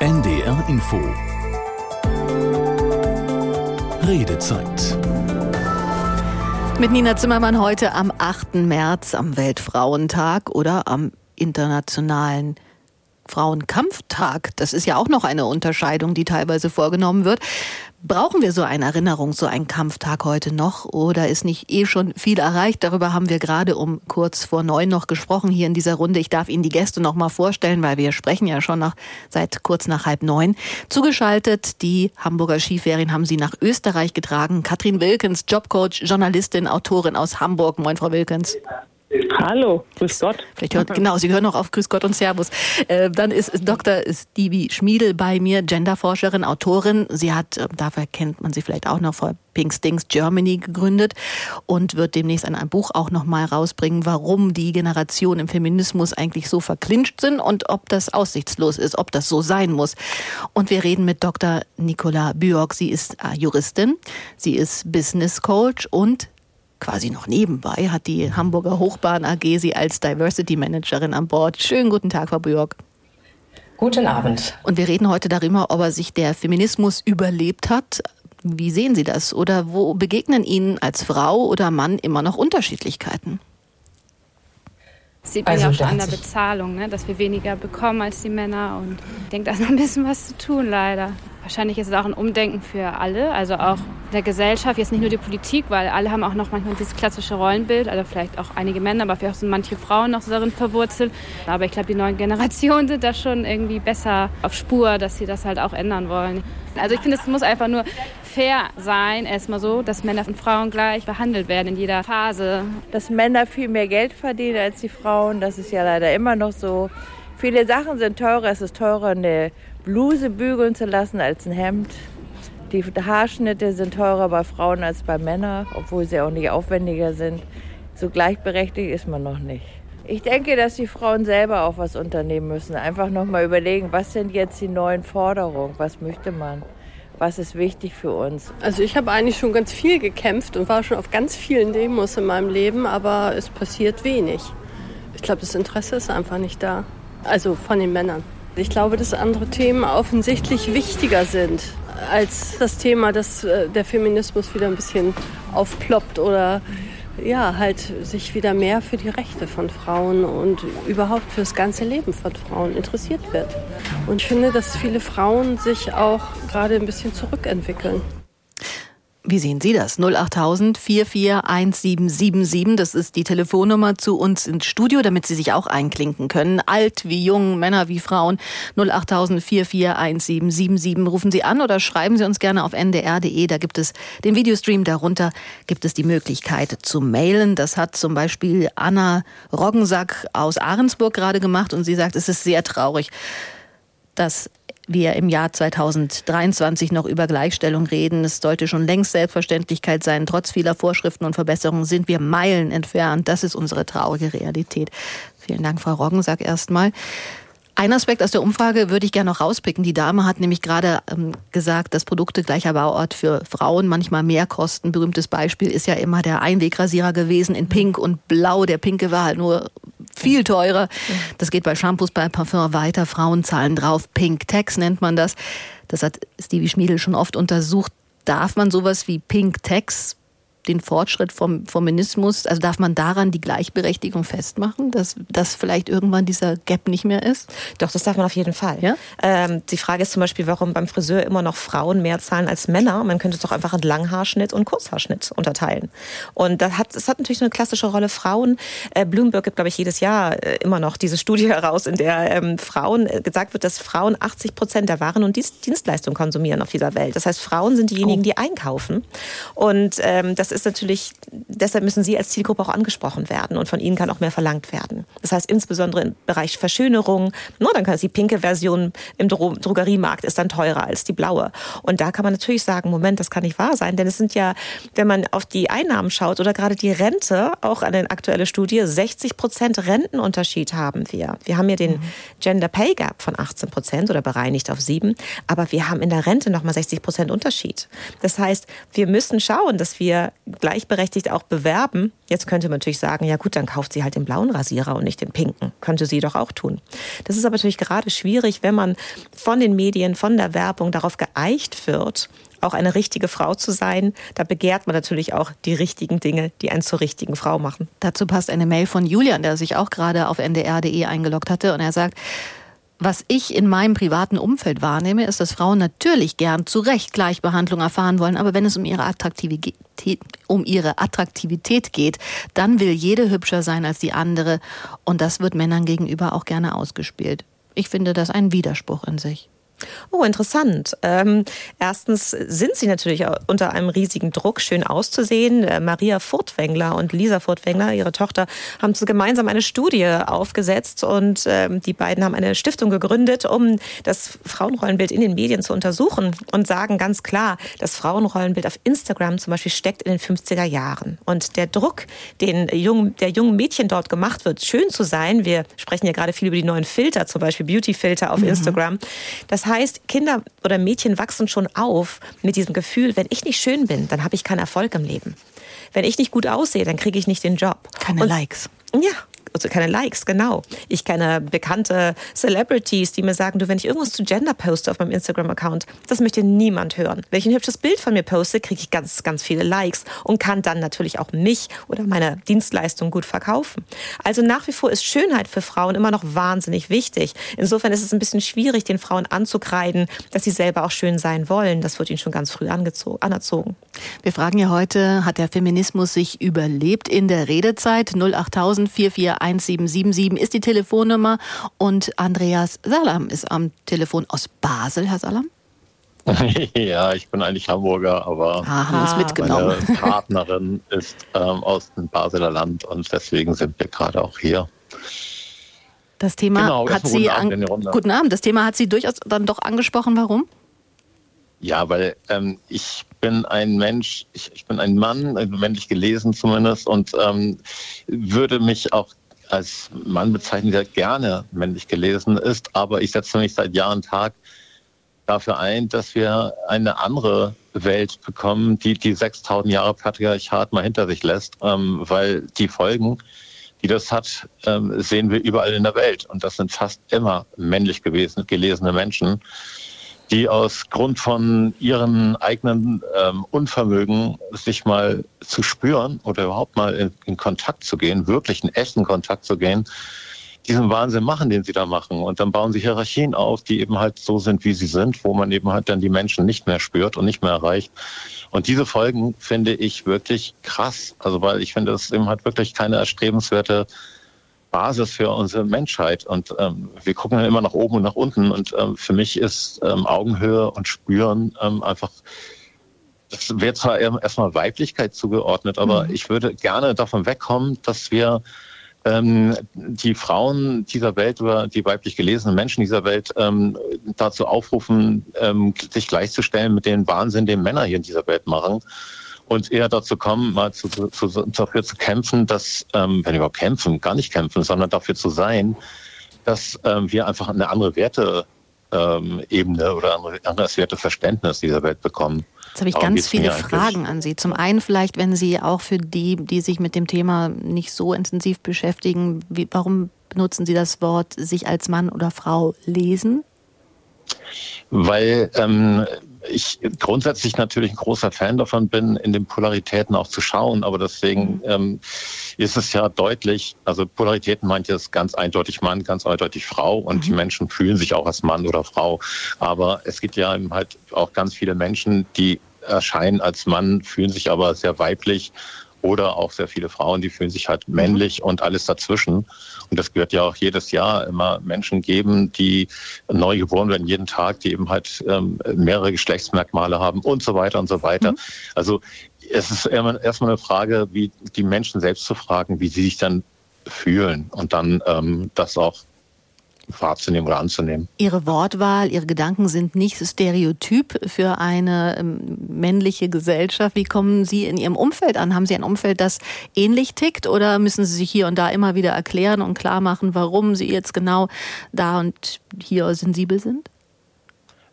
NDR Info Redezeit. Mit Nina Zimmermann heute am 8. März, am Weltfrauentag oder am Internationalen Weltfrauenkampftag. Das ist ja auch noch eine Unterscheidung, die teilweise vorgenommen wird. Brauchen wir so eine Erinnerung, so einen Kampftag heute noch oder ist nicht eh schon viel erreicht? Darüber haben wir gerade um kurz vor neun noch gesprochen hier in dieser Runde. Ich darf Ihnen die Gäste noch mal vorstellen, weil wir sprechen ja schon nach, seit kurz nach halb neun. Zugeschaltet, die Hamburger Skiferien haben Sie nach Österreich getragen. Katrin Wilkens, Jobcoach, Journalistin, Autorin aus Hamburg. Moin, Frau Wilkens. Hallo, grüß Gott. Vielleicht hört, genau, Sie hören noch auf Grüß Gott und Servus. Äh, dann ist Dr. Stevie Schmiedel bei mir, Genderforscherin, Autorin. Sie hat, äh, dafür kennt man sie vielleicht auch noch, vor Pink Stinks Germany gegründet und wird demnächst in einem Buch auch noch mal rausbringen, warum die Generationen im Feminismus eigentlich so verklinscht sind und ob das aussichtslos ist, ob das so sein muss. Und wir reden mit Dr. Nicola Björk. Sie ist äh, Juristin, sie ist Business Coach und quasi noch nebenbei hat die Hamburger Hochbahn AG sie als Diversity Managerin an Bord. Schönen guten Tag, Frau Björk. Guten Abend. Und wir reden heute darüber, ob er sich der Feminismus überlebt hat. Wie sehen Sie das? Oder wo begegnen Ihnen als Frau oder Mann immer noch Unterschiedlichkeiten? Sieht man also ja auch schon an der Bezahlung, ne? dass wir weniger bekommen als die Männer. Und ich denke, da ist noch ein bisschen was zu tun, leider. Wahrscheinlich ist es auch ein Umdenken für alle, also auch der Gesellschaft, jetzt nicht nur die Politik, weil alle haben auch noch manchmal dieses klassische Rollenbild, also vielleicht auch einige Männer, aber vielleicht sind manche Frauen noch so darin verwurzelt. Aber ich glaube, die neuen Generationen sind da schon irgendwie besser auf Spur, dass sie das halt auch ändern wollen. Also ich finde, es muss einfach nur fair sein, erstmal so, dass Männer und Frauen gleich behandelt werden in jeder Phase. Dass Männer viel mehr Geld verdienen als die Frauen, das ist ja leider immer noch so. Viele Sachen sind teurer, es ist teurer, eine Bluse bügeln zu lassen als ein Hemd. Die Haarschnitte sind teurer bei Frauen als bei Männern, obwohl sie auch nicht aufwendiger sind. So gleichberechtigt ist man noch nicht. Ich denke, dass die Frauen selber auch was unternehmen müssen. Einfach nochmal überlegen, was sind jetzt die neuen Forderungen? Was möchte man? Was ist wichtig für uns? Also ich habe eigentlich schon ganz viel gekämpft und war schon auf ganz vielen Demos in meinem Leben, aber es passiert wenig. Ich glaube, das Interesse ist einfach nicht da. Also von den Männern. Ich glaube, dass andere Themen offensichtlich wichtiger sind als das Thema, dass äh, der Feminismus wieder ein bisschen aufploppt oder ja, halt sich wieder mehr für die Rechte von Frauen und überhaupt für das ganze Leben von Frauen interessiert wird. Und ich finde, dass viele Frauen sich auch gerade ein bisschen zurückentwickeln. Wie sehen Sie das? 08000 441777, das ist die Telefonnummer zu uns ins Studio, damit Sie sich auch einklinken können. Alt wie jung, Männer wie Frauen. 08000 441777. Rufen Sie an oder schreiben Sie uns gerne auf ndr.de. Da gibt es den Videostream. Darunter gibt es die Möglichkeit zu mailen. Das hat zum Beispiel Anna Roggensack aus Ahrensburg gerade gemacht und sie sagt, es ist sehr traurig, dass wir im Jahr 2023 noch über Gleichstellung reden. Es sollte schon längst Selbstverständlichkeit sein. Trotz vieler Vorschriften und Verbesserungen sind wir Meilen entfernt. Das ist unsere traurige Realität. Vielen Dank, Frau Roggen, sag erst mal. Ein Aspekt aus der Umfrage würde ich gerne noch rauspicken. Die Dame hat nämlich gerade ähm, gesagt, dass Produkte gleicher Bauort für Frauen manchmal mehr kosten. Berühmtes Beispiel ist ja immer der Einwegrasierer gewesen in Pink und Blau. Der Pinke war halt nur viel teurer. Das geht bei Shampoos, bei Parfum weiter. Frauen zahlen drauf. Pink Tax nennt man das. Das hat Stevie Schmiedel schon oft untersucht. Darf man sowas wie Pink Tax den Fortschritt vom Feminismus, also darf man daran die Gleichberechtigung festmachen, dass, dass vielleicht irgendwann dieser Gap nicht mehr ist? Doch, das darf man auf jeden Fall. Ja? Ähm, die Frage ist zum Beispiel, warum beim Friseur immer noch Frauen mehr zahlen als Männer. Man könnte es doch einfach in Langhaarschnitt und Kurzhaarschnitt unterteilen. Und das hat, das hat natürlich so eine klassische Rolle Frauen. Äh, Bloomberg gibt, glaube ich, jedes Jahr äh, immer noch diese Studie heraus, in der ähm, Frauen äh, gesagt wird, dass Frauen 80 Prozent der Waren und Dienstleistungen konsumieren auf dieser Welt. Das heißt, Frauen sind diejenigen, oh. die einkaufen. Und ähm, das ist ist natürlich, deshalb müssen Sie als Zielgruppe auch angesprochen werden und von Ihnen kann auch mehr verlangt werden. Das heißt insbesondere im Bereich Verschönerung, no, dann kann es die pinke Version im Dro Drogeriemarkt ist dann teurer als die blaue. Und da kann man natürlich sagen, Moment, das kann nicht wahr sein, denn es sind ja, wenn man auf die Einnahmen schaut oder gerade die Rente, auch eine aktuelle Studie, 60 Prozent Rentenunterschied haben wir. Wir haben ja den mhm. Gender Pay Gap von 18 Prozent oder bereinigt auf sieben, aber wir haben in der Rente nochmal 60 Prozent Unterschied. Das heißt, wir müssen schauen, dass wir gleichberechtigt auch bewerben. Jetzt könnte man natürlich sagen, ja gut, dann kauft sie halt den blauen Rasierer und nicht den pinken. Könnte sie doch auch tun. Das ist aber natürlich gerade schwierig, wenn man von den Medien, von der Werbung darauf geeicht wird, auch eine richtige Frau zu sein, da begehrt man natürlich auch die richtigen Dinge, die einen zur richtigen Frau machen. Dazu passt eine Mail von Julian, der sich auch gerade auf ndr.de eingeloggt hatte und er sagt, Was ich in meinem privaten Umfeld wahrnehme, ist, dass Frauen natürlich gern zu Recht Gleichbehandlung erfahren wollen, aber wenn es um ihre Attraktivität, um ihre Attraktivität geht, dann will jede hübscher sein als die andere und das wird Männern gegenüber auch gerne ausgespielt. Ich finde das ein Widerspruch in sich. Oh, interessant. Ähm, erstens sind sie natürlich unter einem riesigen Druck, schön auszusehen. Äh, Maria Furtwängler und Lisa Furtwängler, ihre Tochter, haben gemeinsam eine Studie aufgesetzt und ähm, die beiden haben eine Stiftung gegründet, um das Frauenrollenbild in den Medien zu untersuchen und sagen ganz klar, das Frauenrollenbild auf Instagram zum Beispiel steckt in den 50er Jahren. Und der Druck, den jungen, der jungen Mädchen dort gemacht wird, schön zu sein, wir sprechen ja gerade viel über die neuen Filter, zum Beispiel Beauty-Filter auf mhm. Instagram, das heißt, Kinder oder Mädchen wachsen schon auf mit diesem Gefühl, wenn ich nicht schön bin, dann habe ich keinen Erfolg im Leben. Wenn ich nicht gut aussehe, dann kriege ich nicht den Job. Keine Und, Likes. Ja, also keine Likes, genau. Ich kenne bekannte Celebrities, die mir sagen, du, wenn ich irgendwas zu Gender poste auf meinem Instagram-Account, das möchte niemand hören. Wenn ich ein hübsches Bild von mir poste, kriege ich ganz, ganz viele Likes und kann dann natürlich auch mich oder meine Dienstleistung gut verkaufen. Also nach wie vor ist Schönheit für Frauen immer noch wahnsinnig wichtig. Insofern ist es ein bisschen schwierig, den Frauen anzukreiden, dass sie selber auch schön sein wollen. Das wird ihnen schon ganz früh anerzogen. Wir fragen ja heute, hat der Feminismus sich überlebt in der Redezeit? 08000 44 1777 ist die Telefonnummer und Andreas Salam ist am Telefon aus Basel, Herr Salam. Ja, ich bin eigentlich Hamburger, aber Aha, meine Partnerin ist ähm, aus dem Basler Land und deswegen sind wir gerade auch hier. Das Thema genau, hat Sie guten Abend, guten Abend. Das Thema hat Sie durchaus dann doch angesprochen. Warum? Ja, weil ähm, ich bin ein Mensch, ich, ich bin ein Mann, also männlich gelesen zumindest, und ähm, würde mich auch als Mann bezeichnen, der gerne männlich gelesen ist. Aber ich setze mich seit Jahr und Tag dafür ein, dass wir eine andere Welt bekommen, die die 6000 Jahre Patriarchat mal hinter sich lässt, ähm, weil die Folgen, die das hat, ähm, sehen wir überall in der Welt. Und das sind fast immer männlich gewesen, gelesene Menschen die aus Grund von ihren eigenen ähm, Unvermögen, sich mal zu spüren oder überhaupt mal in, in, Kontakt zu gehen, wirklich in echten Kontakt zu gehen, diesen Wahnsinn machen, den sie da machen. Und dann bauen sie Hierarchien auf, die eben halt so sind, wie sie sind, wo man eben halt dann die Menschen nicht mehr spürt und nicht mehr erreicht. Und diese Folgen finde ich wirklich krass. Also weil ich finde, das ist eben halt wirklich keine erstrebenswerte Basis für unsere Menschheit. Und ähm, wir gucken dann immer nach oben und nach unten. Und ähm, für mich ist ähm, Augenhöhe und Spüren ähm, einfach, das wäre zwar erstmal Weiblichkeit zugeordnet, aber mhm. ich würde gerne davon wegkommen, dass wir ähm, die Frauen dieser Welt oder die weiblich gelesenen Menschen dieser Welt ähm, dazu aufrufen, sich gleichzustellen mit dem Wahnsinn, den Männer hier in dieser Welt machen und eher dazu kommen, mal zu, zu, dafür zu kämpfen, dass, ähm, wenn überhaupt kämpfen, gar nicht kämpfen, sondern dafür zu sein, dass ähm, wir einfach eine andere Werte ähm, Ebene oder ein anderes Werteverständnis dieser Welt bekommen. Jetzt habe ich Darum ganz viele Fragen an Sie. Zum einen vielleicht, wenn Sie auch für die, die sich mit dem Thema nicht so intensiv beschäftigen, wie, warum benutzen Sie das Wort sich als Mann oder Frau lesen? Weil ähm, ich grundsätzlich natürlich ein großer Fan davon bin, in den Polaritäten auch zu schauen, aber deswegen mhm. ähm, ist es ja deutlich, also Polaritäten meint jetzt ganz eindeutig Mann, ganz eindeutig Frau und mhm. die Menschen fühlen sich auch als Mann oder Frau. Aber es gibt ja halt auch ganz viele Menschen, die erscheinen als Mann, fühlen sich aber sehr weiblich oder auch sehr viele Frauen, die fühlen sich halt mhm. männlich und alles dazwischen. Und das gehört ja auch jedes Jahr immer Menschen geben, die neu geboren werden, jeden Tag, die eben halt ähm, mehrere Geschlechtsmerkmale haben und so weiter und so weiter. Mhm. Also es ist erstmal eine Frage, wie die Menschen selbst zu fragen, wie sie sich dann fühlen und dann ähm, das auch wahrzunehmen oder anzunehmen. Ihre Wortwahl, Ihre Gedanken sind nicht stereotyp für eine ähm, männliche Gesellschaft. Wie kommen Sie in Ihrem Umfeld an? Haben Sie ein Umfeld, das ähnlich tickt oder müssen Sie sich hier und da immer wieder erklären und klar machen, warum Sie jetzt genau da und hier sensibel sind?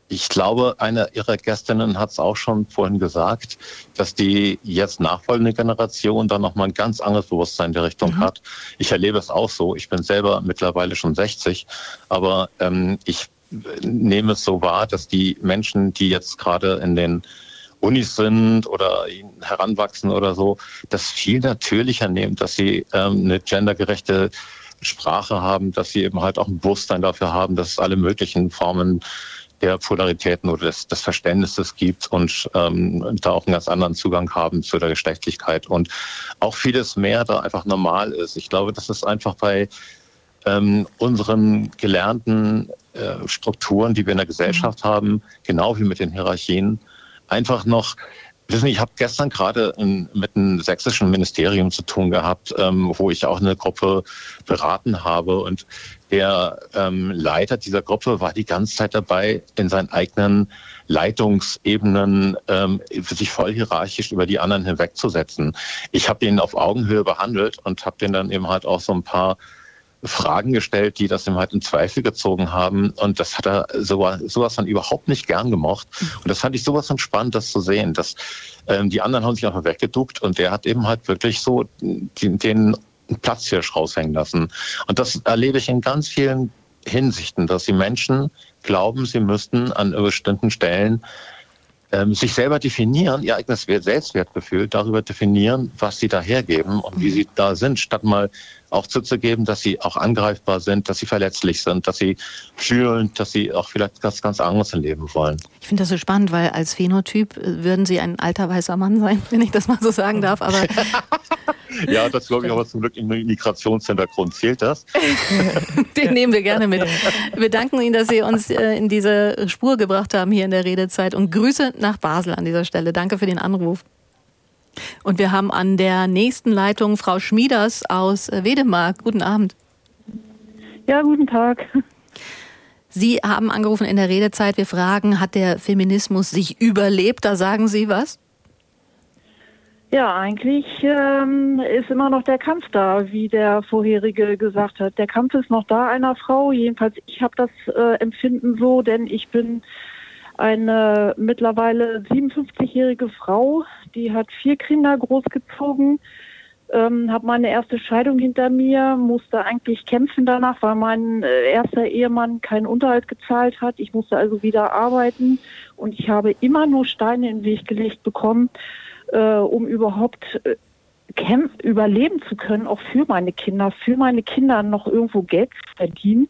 Ich glaube, eine Ihrer Gästinnen hat es auch schon vorhin gesagt, dass die jetzt nachfolgende Generation dann nochmal ein ganz anderes Bewusstsein in der Richtung mhm. hat. Ich erlebe es auch so. Ich bin selber mittlerweile schon 60, aber ähm, ich nehme es so wahr, dass die Menschen, die jetzt gerade in den Unis sind oder heranwachsen oder so, das viel natürlicher nehmen, dass sie ähm, eine gendergerechte Sprache haben, dass sie eben halt auch ein Bewusstsein dafür haben, dass es alle möglichen Formen der Polaritäten oder des, des Verständnisses gibt und ähm, da auch einen ganz anderen Zugang haben zu der Geschlechtlichkeit und auch vieles mehr da einfach normal ist. Ich glaube, das ist einfach bei ähm, unseren gelernten äh, Strukturen, die wir in der Gesellschaft mhm. haben, genau wie mit den Hierarchien, einfach noch Wissen Sie, ich habe gestern gerade mit einem sächsischen Ministerium zu tun gehabt, ähm, wo ich auch eine Gruppe beraten habe. Und der ähm, Leiter dieser Gruppe war die ganze Zeit dabei, in seinen eigenen Leitungsebenen ähm, sich voll hierarchisch über die anderen hinwegzusetzen. Ich habe ihn auf Augenhöhe behandelt und habe den dann eben halt auch so ein paar Fragen gestellt, die das ihm halt in Zweifel gezogen haben. Und das hat er sowas, sowas dann überhaupt nicht gern gemocht. Und das fand ich sowas von spannend, das zu sehen. Dass, ähm, die anderen haben sich einfach weggeduckt und der hat eben halt wirklich so den, den Platzhirsch raushängen lassen. Und das erlebe ich in ganz vielen Hinsichten, dass die Menschen glauben, sie müssten an bestimmten Stellen ähm, sich selber definieren, ihr eigenes Selbstwertgefühl darüber definieren, was sie da hergeben und wie sie da sind, statt mal auch zuzugeben, dass sie auch angreifbar sind, dass sie verletzlich sind, dass sie fühlen, dass sie auch vielleicht ganz, ganz anderes leben wollen. Ich finde das so spannend, weil als Phänotyp äh, würden Sie ein alter weißer Mann sein, wenn ich das mal so sagen darf. Aber ja, das glaube ich aber zum Glück im Migrationshintergrund zählt das. Den nehmen wir gerne mit. Wir danken Ihnen, dass Sie uns äh, in diese Spur gebracht haben hier in der Redezeit und Grüße nach Basel an dieser Stelle. Danke für den Anruf. Und wir haben an der nächsten Leitung Frau Schmieders aus Wedemark. Guten Abend. Ja, guten Tag. Sie haben angerufen in der Redezeit. Wir fragen, hat der Feminismus sich überlebt? Da sagen Sie was? Ja, eigentlich ähm, ist immer noch der Kampf da, wie der vorherige gesagt hat. Der Kampf ist noch da einer Frau. Jedenfalls ich habe das äh, Empfinden so, denn ich bin eine mittlerweile 57-jährige Frau, die hat vier Kinder großgezogen, ähm, habe meine erste Scheidung hinter mir, musste eigentlich kämpfen danach, weil mein äh, erster Ehemann keinen Unterhalt gezahlt hat. Ich musste also wieder arbeiten und ich habe immer nur Steine in den Weg gelegt bekommen, äh, um überhaupt äh, überleben zu können, auch für meine Kinder, für meine Kinder noch irgendwo Geld zu verdienen.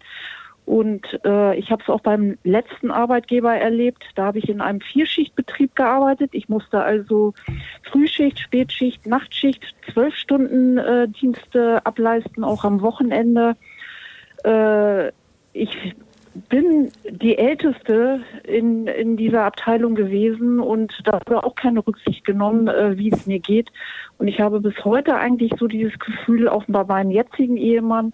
Und äh, ich habe es auch beim letzten Arbeitgeber erlebt. Da habe ich in einem Vierschichtbetrieb gearbeitet. Ich musste also Frühschicht, Spätschicht, Nachtschicht, zwölf Stunden äh, Dienste ableisten, auch am Wochenende. Äh, ich bin die Älteste in, in dieser Abteilung gewesen und da wurde auch keine Rücksicht genommen, äh, wie es mir geht. Und ich habe bis heute eigentlich so dieses Gefühl, auch bei meinem jetzigen Ehemann,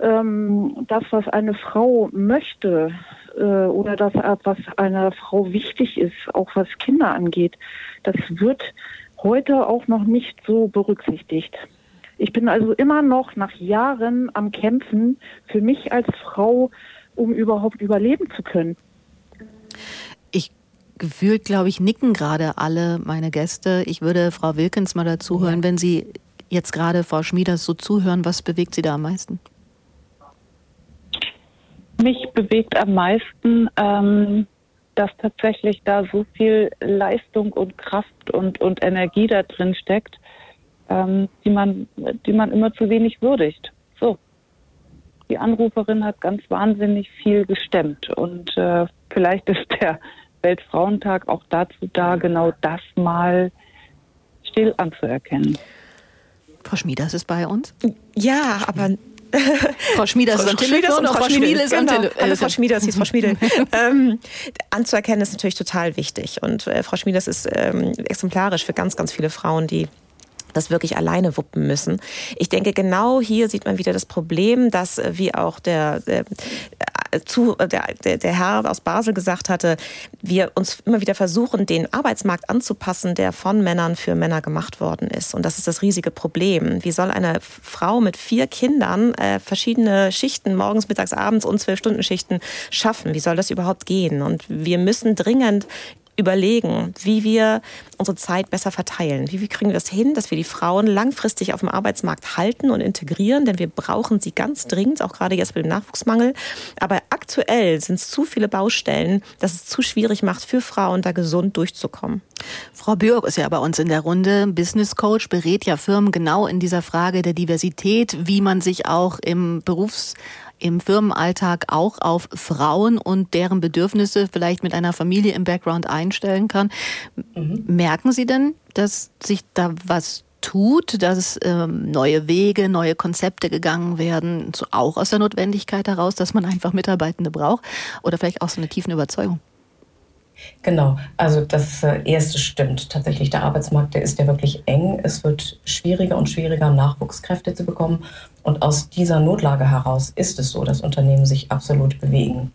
ähm, das, was eine Frau möchte äh, oder das, was einer Frau wichtig ist, auch was Kinder angeht, das wird heute auch noch nicht so berücksichtigt. Ich bin also immer noch nach Jahren am Kämpfen für mich als Frau, um überhaupt überleben zu können. Ich gefühlt, glaube ich, nicken gerade alle meine Gäste. Ich würde Frau Wilkens mal dazu hören, ja. wenn Sie jetzt gerade Frau Schmieders so zuhören, was bewegt Sie da am meisten? Mich bewegt am meisten, ähm, dass tatsächlich da so viel Leistung und Kraft und, und Energie da drin steckt, ähm, die, man, die man immer zu wenig würdigt. So. Die Anruferin hat ganz wahnsinnig viel gestemmt und äh, vielleicht ist der Weltfrauentag auch dazu da, genau das mal still anzuerkennen. Frau Schmieders ist bei uns. Ja, aber Frau Schmieder ist am Telefon und Frau, Frau Schmiedel ist genau. am Telefon. Frau Schmieder, sie ist Frau Schmiedel. ähm, anzuerkennen ist natürlich total wichtig. Und äh, Frau Schmieders ist ähm, exemplarisch für ganz, ganz viele Frauen, die das wirklich alleine wuppen müssen. Ich denke, genau hier sieht man wieder das Problem, dass, äh, wie auch der, der, äh, zu, äh, der, der Herr aus Basel gesagt hatte, wir uns immer wieder versuchen, den Arbeitsmarkt anzupassen, der von Männern für Männer gemacht worden ist. Und das ist das riesige Problem. Wie soll eine Frau mit vier Kindern äh, verschiedene Schichten, morgens, mittags, abends und zwölf Stunden Schichten schaffen? Wie soll das überhaupt gehen? Und wir müssen dringend überlegen, wie wir unsere Zeit besser verteilen. Wie, wie kriegen wir das hin, dass wir die Frauen langfristig auf dem Arbeitsmarkt halten und integrieren, denn wir brauchen sie ganz dringend, auch gerade jetzt mit dem Nachwuchsmangel. Aber aktuell sind es zu viele Baustellen, dass es zu schwierig macht für Frauen, da gesund durchzukommen. Frau Björk ist ja bei uns in der Runde. Business Coach berät ja Firmen genau in dieser Frage der Diversität, wie man sich auch im Berufs im Firmenalltag auch auf Frauen und deren Bedürfnisse vielleicht mit einer Familie im Background einstellen kann. Mhm. Merken Sie denn, dass sich da was tut, dass ähm, neue Wege, neue Konzepte gegangen werden, so auch aus der Notwendigkeit heraus, dass man einfach Mitarbeitende braucht oder vielleicht auch so eine tiefen Überzeugung? Genau, also das äh, erste stimmt. Tatsächlich, der Arbeitsmarkt, der ist ja wirklich eng. Es wird schwieriger und schwieriger, Nachwuchskräfte zu bekommen. Und aus dieser Notlage heraus ist es so, dass Unternehmen sich absolut bewegen.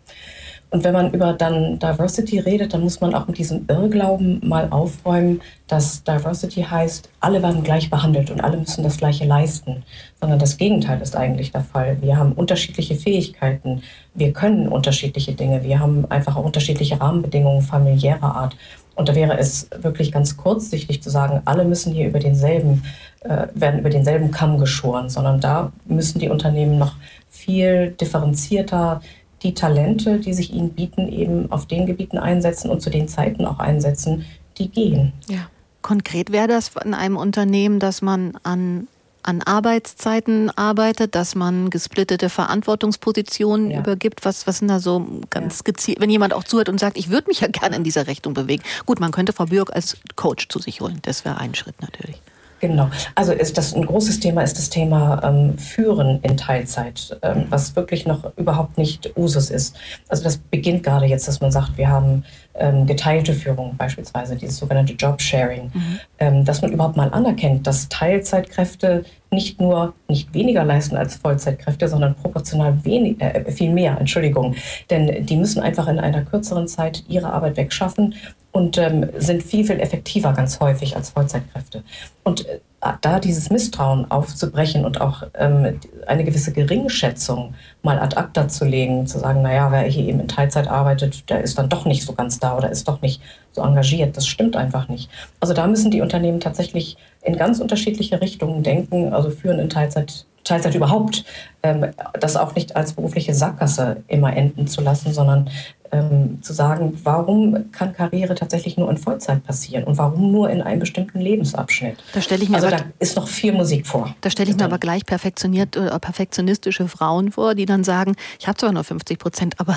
Und wenn man über dann Diversity redet, dann muss man auch mit diesem Irrglauben mal aufräumen, dass Diversity heißt, alle werden gleich behandelt und alle müssen das Gleiche leisten. Sondern das Gegenteil ist eigentlich der Fall. Wir haben unterschiedliche Fähigkeiten, wir können unterschiedliche Dinge, wir haben einfach auch unterschiedliche Rahmenbedingungen familiärer Art. Und da wäre es wirklich ganz kurzsichtig zu sagen, alle müssen hier über denselben, äh, werden über denselben Kamm geschoren, sondern da müssen die Unternehmen noch viel differenzierter die Talente, die sich ihnen bieten, eben auf den Gebieten einsetzen und zu den Zeiten auch einsetzen, die gehen. Ja. Konkret wäre das in einem Unternehmen, dass man an an Arbeitszeiten arbeitet, dass man gesplittete Verantwortungspositionen ja. übergibt. Was, was sind da so ganz ja. gezielt, wenn jemand auch zuhört und sagt, ich würde mich ja gerne in dieser Richtung bewegen. Gut, man könnte Frau Björk als Coach zu sich holen. Das wäre ein Schritt natürlich. Genau. Also ist das ein großes Thema ist das Thema ähm, Führen in Teilzeit, ähm, was wirklich noch überhaupt nicht Usus ist. Also das beginnt gerade jetzt, dass man sagt, wir haben ähm, geteilte Führung beispielsweise, dieses sogenannte Jobsharing, mhm. ähm, dass man überhaupt mal anerkennt, dass Teilzeitkräfte nicht nur nicht weniger leisten als Vollzeitkräfte, sondern proportional wenig, äh, viel mehr, Entschuldigung. Denn die müssen einfach in einer kürzeren Zeit ihre Arbeit wegschaffen und ähm, sind viel, viel effektiver ganz häufig als Vollzeitkräfte. Und äh, da dieses Misstrauen aufzubrechen und auch ähm, eine gewisse Geringschätzung mal ad acta zu legen, zu sagen, naja, wer hier eben in Teilzeit arbeitet, der ist dann doch nicht so ganz da oder ist doch nicht so engagiert. Das stimmt einfach nicht. Also da müssen die Unternehmen tatsächlich in ganz unterschiedliche Richtungen denken, also führen in Teilzeit Teilzeit überhaupt, ähm, das auch nicht als berufliche Sackgasse immer enden zu lassen, sondern ähm, zu sagen, warum kann Karriere tatsächlich nur in Vollzeit passieren und warum nur in einem bestimmten Lebensabschnitt? Da stelle ich mir also da ist noch viel Musik vor. Da stelle ich mir aber gleich perfektioniert, äh, perfektionistische Frauen vor, die dann sagen, ich habe zwar nur 50 Prozent, aber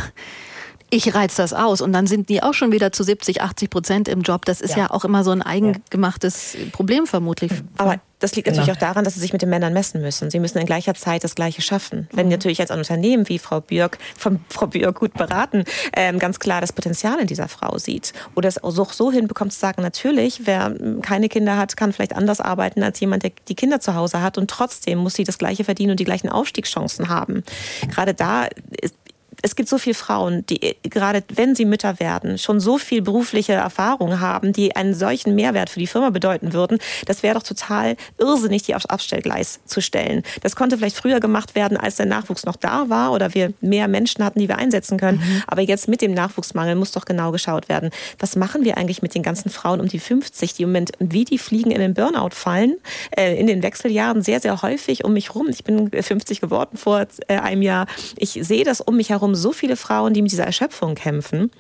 ich reiz das aus und dann sind die auch schon wieder zu 70, 80 Prozent im Job. Das ist ja, ja auch immer so ein eigengemachtes Problem vermutlich. Aber das liegt genau. natürlich auch daran, dass sie sich mit den Männern messen müssen. Sie müssen in gleicher Zeit das Gleiche schaffen. Wenn mhm. natürlich als ein Unternehmen wie Frau Björk, von Frau Björk gut beraten, ähm, ganz klar das Potenzial in dieser Frau sieht oder es auch so hinbekommt zu sagen, natürlich, wer keine Kinder hat, kann vielleicht anders arbeiten als jemand, der die Kinder zu Hause hat und trotzdem muss sie das Gleiche verdienen und die gleichen Aufstiegschancen haben. Gerade da ist, es gibt so viele Frauen, die gerade wenn sie Mütter werden, schon so viel berufliche Erfahrung haben, die einen solchen Mehrwert für die Firma bedeuten würden. Das wäre doch total irrsinnig, die aufs Abstellgleis zu stellen. Das konnte vielleicht früher gemacht werden, als der Nachwuchs noch da war oder wir mehr Menschen hatten, die wir einsetzen können. Mhm. Aber jetzt mit dem Nachwuchsmangel muss doch genau geschaut werden. Was machen wir eigentlich mit den ganzen Frauen um die 50, die im Moment wie die Fliegen in den Burnout fallen, äh, in den Wechseljahren sehr, sehr häufig um mich rum. Ich bin 50 geworden vor äh, einem Jahr. Ich sehe das um mich herum herum so viele Frauen, die mit dieser Erschöpfung kämpfen.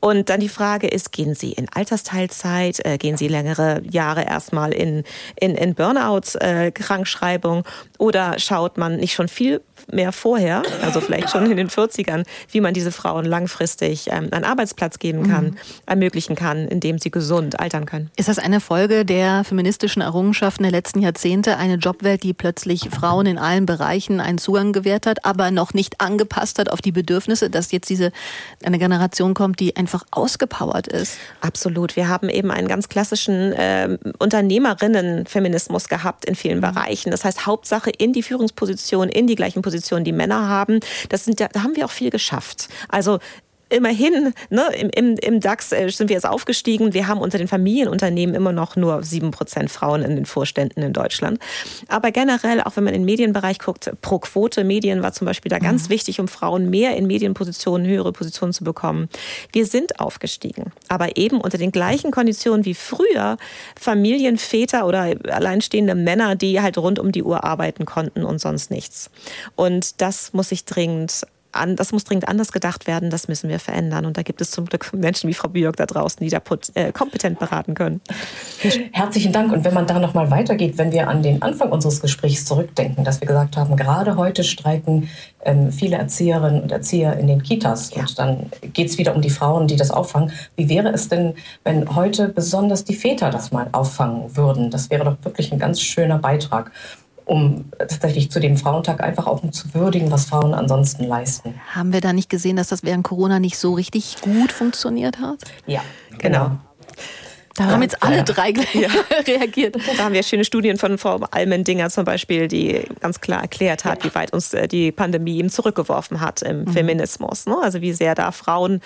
Und dann die Frage ist, gehen sie in Altersteilzeit, äh, gehen sie längere Jahre erstmal in, in, in Burnout-Krankschreibung äh, oder schaut man nicht schon viel mehr vorher, also vielleicht schon in den 40ern, wie man diese Frauen langfristig ähm, einen Arbeitsplatz geben kann, mhm. ermöglichen kann, indem sie gesund altern können. Ist das eine Folge der feministischen Errungenschaften der letzten Jahrzehnte? Eine Jobwelt, die plötzlich Frauen in allen Bereichen einen Zugang gewährt hat, aber noch nicht angepasst hat auf die Bedürfnisse, dass jetzt diese eine Generation kommt, die einfach ausgepowert ist? Absolut. Wir haben eben einen ganz klassischen äh, Unternehmerinnen-Feminismus gehabt in vielen mhm. Bereichen. Das heißt, Hauptsache in die Führungsposition, in die gleichen Positionen, die Männer haben. Das sind, da haben wir auch viel geschafft. Also immerhin, ne, im, im, im DAX äh, sind wir jetzt aufgestiegen. Wir haben unter den Familienunternehmen immer noch nur sieben Prozent Frauen in den Vorständen in Deutschland. Aber generell, auch wenn man in den Medienbereich guckt, pro Quote Medien war zum Beispiel da ganz mhm. wichtig, um Frauen mehr in Medienpositionen, höhere Positionen zu bekommen. Wir sind aufgestiegen, aber eben unter den gleichen Konditionen wie früher Familienväter oder alleinstehende Männer, die halt rund um die Uhr arbeiten konnten und sonst nichts. Und das muss sich dringend an, das muss dringend anders gedacht werden, das müssen wir verändern. Und da gibt es zum Glück Menschen wie Frau Björk da draußen, die da äh, kompetent beraten können. Herzlichen Dank. Und wenn man da nochmal weitergeht, wenn wir an den Anfang unseres Gesprächs zurückdenken, dass wir gesagt haben, gerade heute streiken ähm, viele Erzieherinnen und Erzieher in den Kitas. Ja. Und dann geht es wieder um die Frauen, die das auffangen. Wie wäre es denn, wenn heute besonders die Väter das mal auffangen würden? Das wäre doch wirklich ein ganz schöner Beitrag um tatsächlich zu dem Frauentag einfach auch zu würdigen, was Frauen ansonsten leisten. Haben wir da nicht gesehen, dass das während Corona nicht so richtig gut funktioniert hat? Ja, genau. genau. Da haben jetzt alle drei ja. reagiert. Da haben wir schöne Studien von Frau Almendinger zum Beispiel, die ganz klar erklärt hat, wie weit uns äh, die Pandemie eben zurückgeworfen hat im mhm. Feminismus. Ne? Also wie sehr da Frauen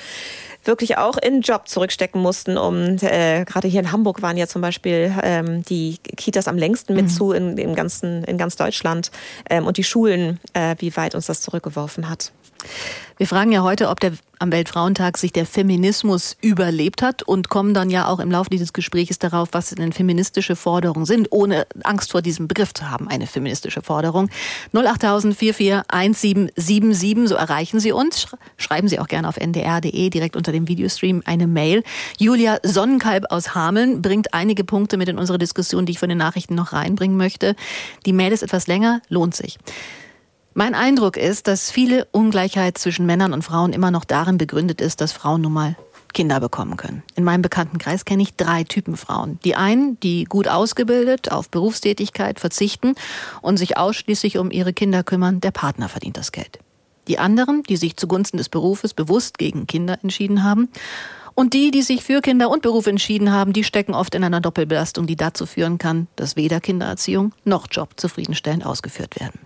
wirklich auch in Job zurückstecken mussten, um äh, gerade hier in Hamburg waren ja zum Beispiel ähm, die Kitas am längsten mit mhm. zu in, in, ganzen, in ganz Deutschland ähm, und die Schulen, äh, wie weit uns das zurückgeworfen hat. Wir fragen ja heute, ob der am Weltfrauentag sich der Feminismus überlebt hat und kommen dann ja auch im Laufe dieses Gesprächs darauf, was denn feministische Forderungen sind, ohne Angst vor diesem Begriff zu haben, eine feministische Forderung. 08000 441777, so erreichen Sie uns. Schreiben Sie auch gerne auf ndr.de direkt unter dem Videostream eine Mail. Julia Sonnenkalb aus Hameln bringt einige Punkte mit in unsere Diskussion, die ich von den Nachrichten noch reinbringen möchte. Die Mail ist etwas länger, lohnt sich. Mein Eindruck ist, dass viele Ungleichheit zwischen Männern und Frauen immer noch darin begründet ist, dass Frauen nun mal Kinder bekommen können. In meinem Bekanntenkreis kenne ich drei Typen Frauen. Die einen, die gut ausgebildet auf Berufstätigkeit verzichten und sich ausschließlich um ihre Kinder kümmern, der Partner verdient das Geld. Die anderen, die sich zugunsten des Berufes bewusst gegen Kinder entschieden haben. Und die, die sich für Kinder und Beruf entschieden haben, die stecken oft in einer Doppelbelastung, die dazu führen kann, dass weder Kindererziehung noch Job zufriedenstellend ausgeführt werden.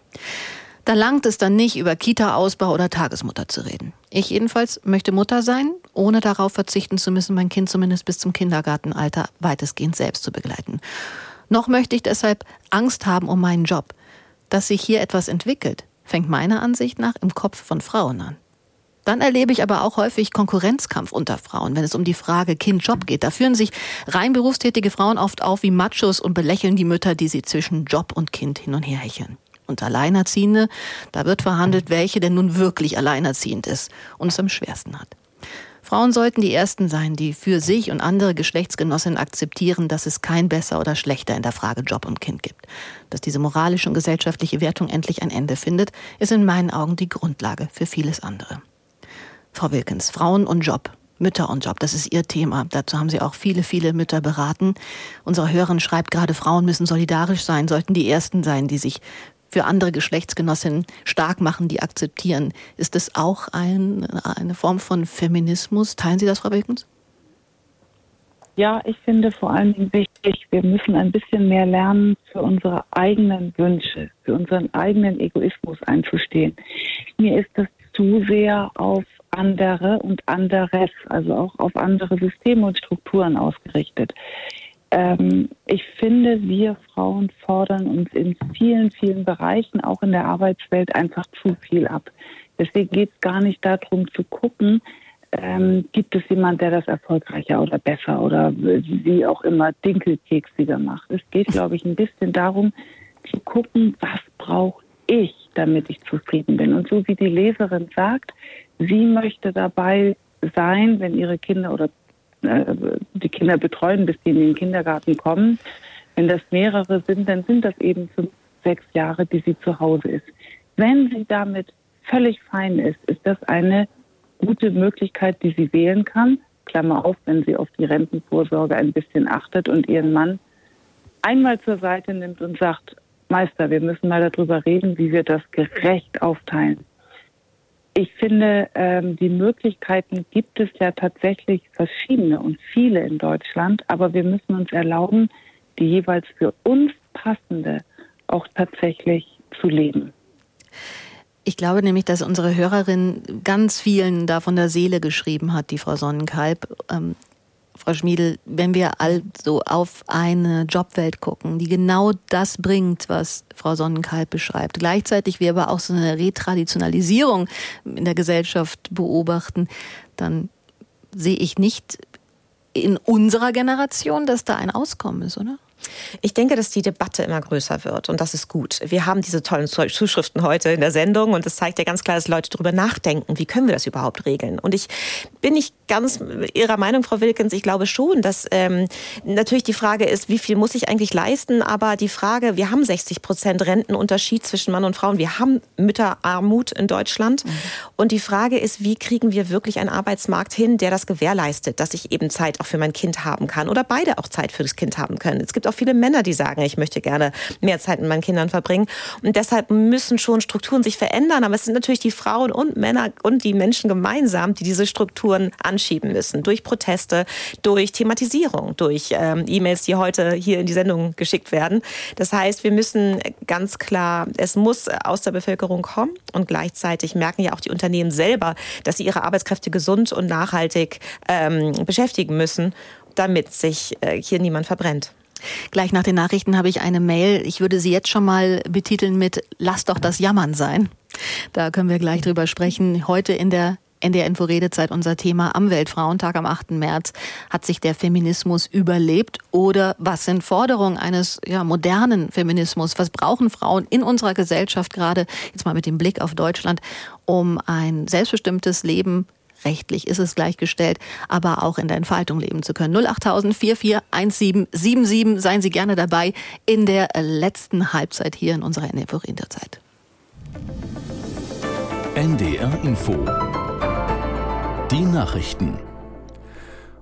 Da langt es dann nicht, über Kita-Ausbau oder Tagesmutter zu reden. Ich jedenfalls möchte Mutter sein, ohne darauf verzichten zu müssen, mein Kind zumindest bis zum Kindergartenalter weitestgehend selbst zu begleiten. Noch möchte ich deshalb Angst haben um meinen Job. Dass sich hier etwas entwickelt, fängt meiner Ansicht nach im Kopf von Frauen an. Dann erlebe ich aber auch häufig Konkurrenzkampf unter Frauen, wenn es um die Frage Kind-Job geht. Da führen sich rein berufstätige Frauen oft auf wie Machos und belächeln die Mütter, die sie zwischen Job und Kind hin und her hecheln und Alleinerziehende. Da wird verhandelt, welche denn nun wirklich alleinerziehend ist und es am schwersten hat. Frauen sollten die Ersten sein, die für sich und andere Geschlechtsgenossinnen akzeptieren, dass es kein besser oder schlechter in der Frage Job und Kind gibt. Dass diese moralische und gesellschaftliche Wertung endlich ein Ende findet, ist in meinen Augen die Grundlage für vieles andere. Frau Wilkins, Frauen und Job. Mütter und Job, das ist Ihr Thema. Dazu haben Sie auch viele, viele Mütter beraten. Unsere Hörerin schreibt gerade, Frauen müssen solidarisch sein, sollten die Ersten sein, die sich für andere Geschlechtsgenossinnen stark machen, die akzeptieren. Ist das auch ein, eine Form von Feminismus? Teilen Sie das, Frau Wilkens? Ja, ich finde vor Dingen wichtig, wir müssen ein bisschen mehr lernen, für unsere eigenen Wünsche, für unseren eigenen Egoismus einzustehen. Mir ist das zu sehr auf andere und anderes, also auch auf andere Systeme und Strukturen ausgerichtet. Ähm, ich finde, wir Frauen fordern uns in vielen, vielen Bereichen, auch in der Arbeitswelt, einfach zu viel ab. Deswegen geht es gar nicht darum zu gucken, ähm, gibt es jemand, der das erfolgreicher oder besser oder wie auch immer dinkelkeksiger macht. Es geht, glaube ich, ein bisschen darum zu gucken, was brauche ich, damit ich zufrieden bin. Und so wie die Leserin sagt, sie möchte dabei sein, wenn ihre Kinder oder die Kinder betreuen, bis sie in den Kindergarten kommen. Wenn das mehrere sind, dann sind das eben fünf, sechs Jahre, die sie zu Hause ist. Wenn sie damit völlig fein ist, ist das eine gute Möglichkeit, die sie wählen kann. Klammer auf, wenn sie auf die Rentenvorsorge ein bisschen achtet und ihren Mann einmal zur Seite nimmt und sagt, Meister, wir müssen mal darüber reden, wie wir das gerecht aufteilen. Ich finde, ähm, die Möglichkeiten gibt es ja tatsächlich verschiedene und viele in Deutschland, aber wir müssen uns erlauben, die jeweils für uns passende auch tatsächlich zu leben. Ich glaube nämlich, dass unsere Hörerin ganz vielen da von der Seele geschrieben hat, die Frau Sonnenkalb. Frau Schmiedel, wenn wir also auf eine Jobwelt gucken, die genau das bringt, was Frau Sonnenkalb beschreibt, gleichzeitig wir aber auch so eine Retraditionalisierung in der Gesellschaft beobachten, dann sehe ich nicht in unserer Generation, dass da ein Auskommen ist, oder? Ich denke, dass die Debatte immer größer wird und das ist gut. Wir haben diese tollen Zuschriften heute in der Sendung und es zeigt ja ganz klar, dass Leute darüber nachdenken, wie können wir das überhaupt regeln. Und ich bin nicht ganz Ihrer Meinung, Frau Wilkens. Ich glaube schon, dass ähm, natürlich die Frage ist, wie viel muss ich eigentlich leisten, aber die Frage, wir haben 60 Prozent Rentenunterschied zwischen Mann und Frauen, wir haben Mütterarmut in Deutschland mhm. und die Frage ist, wie kriegen wir wirklich einen Arbeitsmarkt hin, der das gewährleistet, dass ich eben Zeit auch für mein Kind haben kann oder beide auch Zeit für das Kind haben können. Es gibt auch viele Männer, die sagen, ich möchte gerne mehr Zeit mit meinen Kindern verbringen. Und deshalb müssen schon Strukturen sich verändern. Aber es sind natürlich die Frauen und Männer und die Menschen gemeinsam, die diese Strukturen anschieben müssen. Durch Proteste, durch Thematisierung, durch ähm, E-Mails, die heute hier in die Sendung geschickt werden. Das heißt, wir müssen ganz klar, es muss aus der Bevölkerung kommen. Und gleichzeitig merken ja auch die Unternehmen selber, dass sie ihre Arbeitskräfte gesund und nachhaltig ähm, beschäftigen müssen damit sich äh, hier niemand verbrennt. Gleich nach den Nachrichten habe ich eine Mail. Ich würde sie jetzt schon mal betiteln mit Lass doch das Jammern sein. Da können wir gleich drüber sprechen. Heute in der NDR Info Redezeit unser Thema am Weltfrauentag am 8. März. Hat sich der Feminismus überlebt oder was sind Forderungen eines ja, modernen Feminismus? Was brauchen Frauen in unserer Gesellschaft gerade, jetzt mal mit dem Blick auf Deutschland, um ein selbstbestimmtes Leben rechtlich ist es gleichgestellt, aber auch in der Entfaltung leben zu können. 08000 441777. Seien Sie gerne dabei in der letzten Halbzeit hier in unserer NFO Interzeit. NDR Info. Die Nachrichten.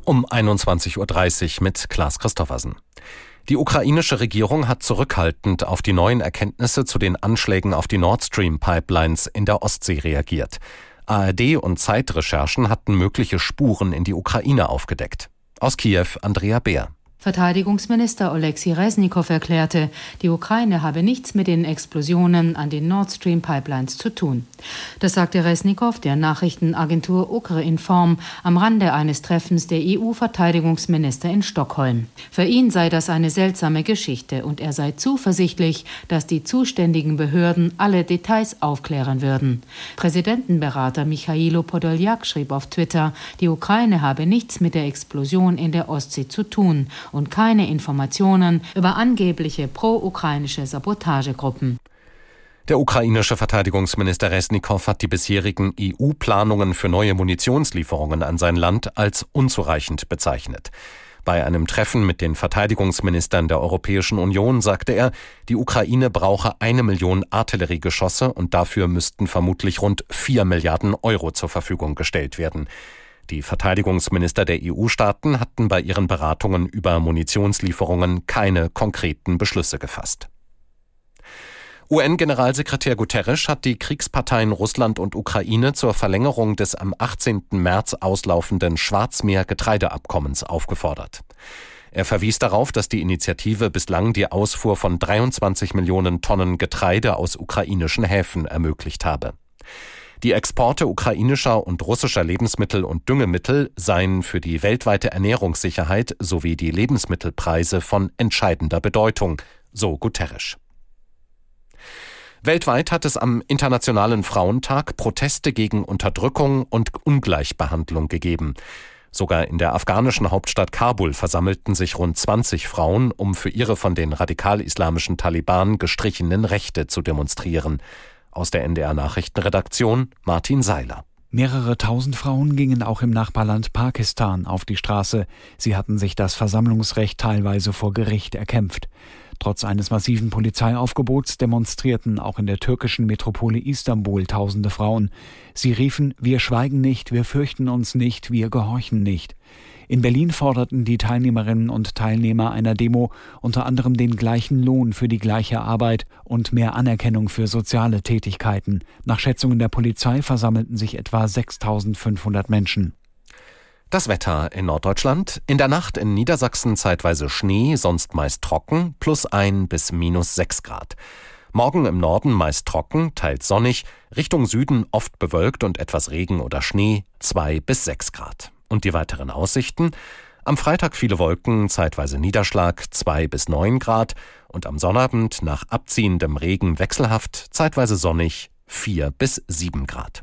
Um 21.30 Uhr mit Klaas Christoffersen. Die ukrainische Regierung hat zurückhaltend auf die neuen Erkenntnisse zu den Anschlägen auf die Nord Stream Pipelines in der Ostsee reagiert. ARD und Zeitrecherchen hatten mögliche Spuren in die Ukraine aufgedeckt. Aus Kiew Andrea Beer. Verteidigungsminister Oleksiy Resnikow erklärte, die Ukraine habe nichts mit den Explosionen an den Nord Stream Pipelines zu tun. Das sagte Resnikow der Nachrichtenagentur Ukre-Inform am Rande eines Treffens der EU-Verteidigungsminister in Stockholm. Für ihn sei das eine seltsame Geschichte und er sei zuversichtlich, dass die zuständigen Behörden alle Details aufklären würden. Präsidentenberater Michailo Podoljak schrieb auf Twitter, die Ukraine habe nichts mit der Explosion in der Ostsee zu tun und keine Informationen über angebliche pro-ukrainische Sabotagegruppen. Der ukrainische Verteidigungsminister Resnikow hat die bisherigen EU-Planungen für neue Munitionslieferungen an sein Land als unzureichend bezeichnet. Bei einem Treffen mit den Verteidigungsministern der Europäischen Union sagte er, die Ukraine brauche eine Million Artilleriegeschosse und dafür müssten vermutlich rund vier Milliarden Euro zur Verfügung gestellt werden. Die Verteidigungsminister der EU-Staaten hatten bei ihren Beratungen über Munitionslieferungen keine konkreten Beschlüsse gefasst. UN-Generalsekretär Guterres hat die Kriegsparteien Russland und Ukraine zur Verlängerung des am 18. März auslaufenden Schwarzmeer-Getreideabkommens aufgefordert. Er verwies darauf, dass die Initiative bislang die Ausfuhr von 23 Millionen Tonnen Getreide aus ukrainischen Häfen ermöglicht habe. Die Exporte ukrainischer und russischer Lebensmittel und Düngemittel seien für die weltweite Ernährungssicherheit sowie die Lebensmittelpreise von entscheidender Bedeutung, so Guterres. Weltweit hat es am Internationalen Frauentag Proteste gegen Unterdrückung und Ungleichbehandlung gegeben. Sogar in der afghanischen Hauptstadt Kabul versammelten sich rund 20 Frauen, um für ihre von den radikal-islamischen Taliban gestrichenen Rechte zu demonstrieren. Aus der NDR Nachrichtenredaktion Martin Seiler. Mehrere tausend Frauen gingen auch im Nachbarland Pakistan auf die Straße. Sie hatten sich das Versammlungsrecht teilweise vor Gericht erkämpft. Trotz eines massiven Polizeiaufgebots demonstrierten auch in der türkischen Metropole Istanbul tausende Frauen. Sie riefen Wir schweigen nicht, wir fürchten uns nicht, wir gehorchen nicht. In Berlin forderten die Teilnehmerinnen und Teilnehmer einer Demo unter anderem den gleichen Lohn für die gleiche Arbeit und mehr Anerkennung für soziale Tätigkeiten. Nach Schätzungen der Polizei versammelten sich etwa 6500 Menschen. Das Wetter in Norddeutschland. In der Nacht in Niedersachsen zeitweise Schnee, sonst meist trocken, plus ein bis minus sechs Grad. Morgen im Norden meist trocken, teils sonnig, Richtung Süden oft bewölkt und etwas Regen oder Schnee, zwei bis sechs Grad. Und die weiteren Aussichten? Am Freitag viele Wolken, zeitweise Niederschlag 2 bis 9 Grad und am Sonnabend nach abziehendem Regen wechselhaft, zeitweise sonnig 4 bis 7 Grad.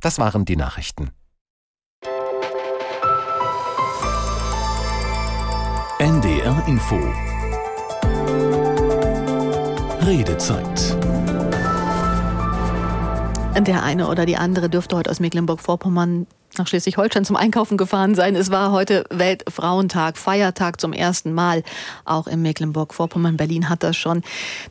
Das waren die Nachrichten. NDR Info Redezeit. Der eine oder die andere dürfte heute aus Mecklenburg-Vorpommern nach Schleswig-Holstein zum Einkaufen gefahren sein. Es war heute Weltfrauentag, Feiertag zum ersten Mal. Auch in Mecklenburg-Vorpommern, Berlin hat das schon.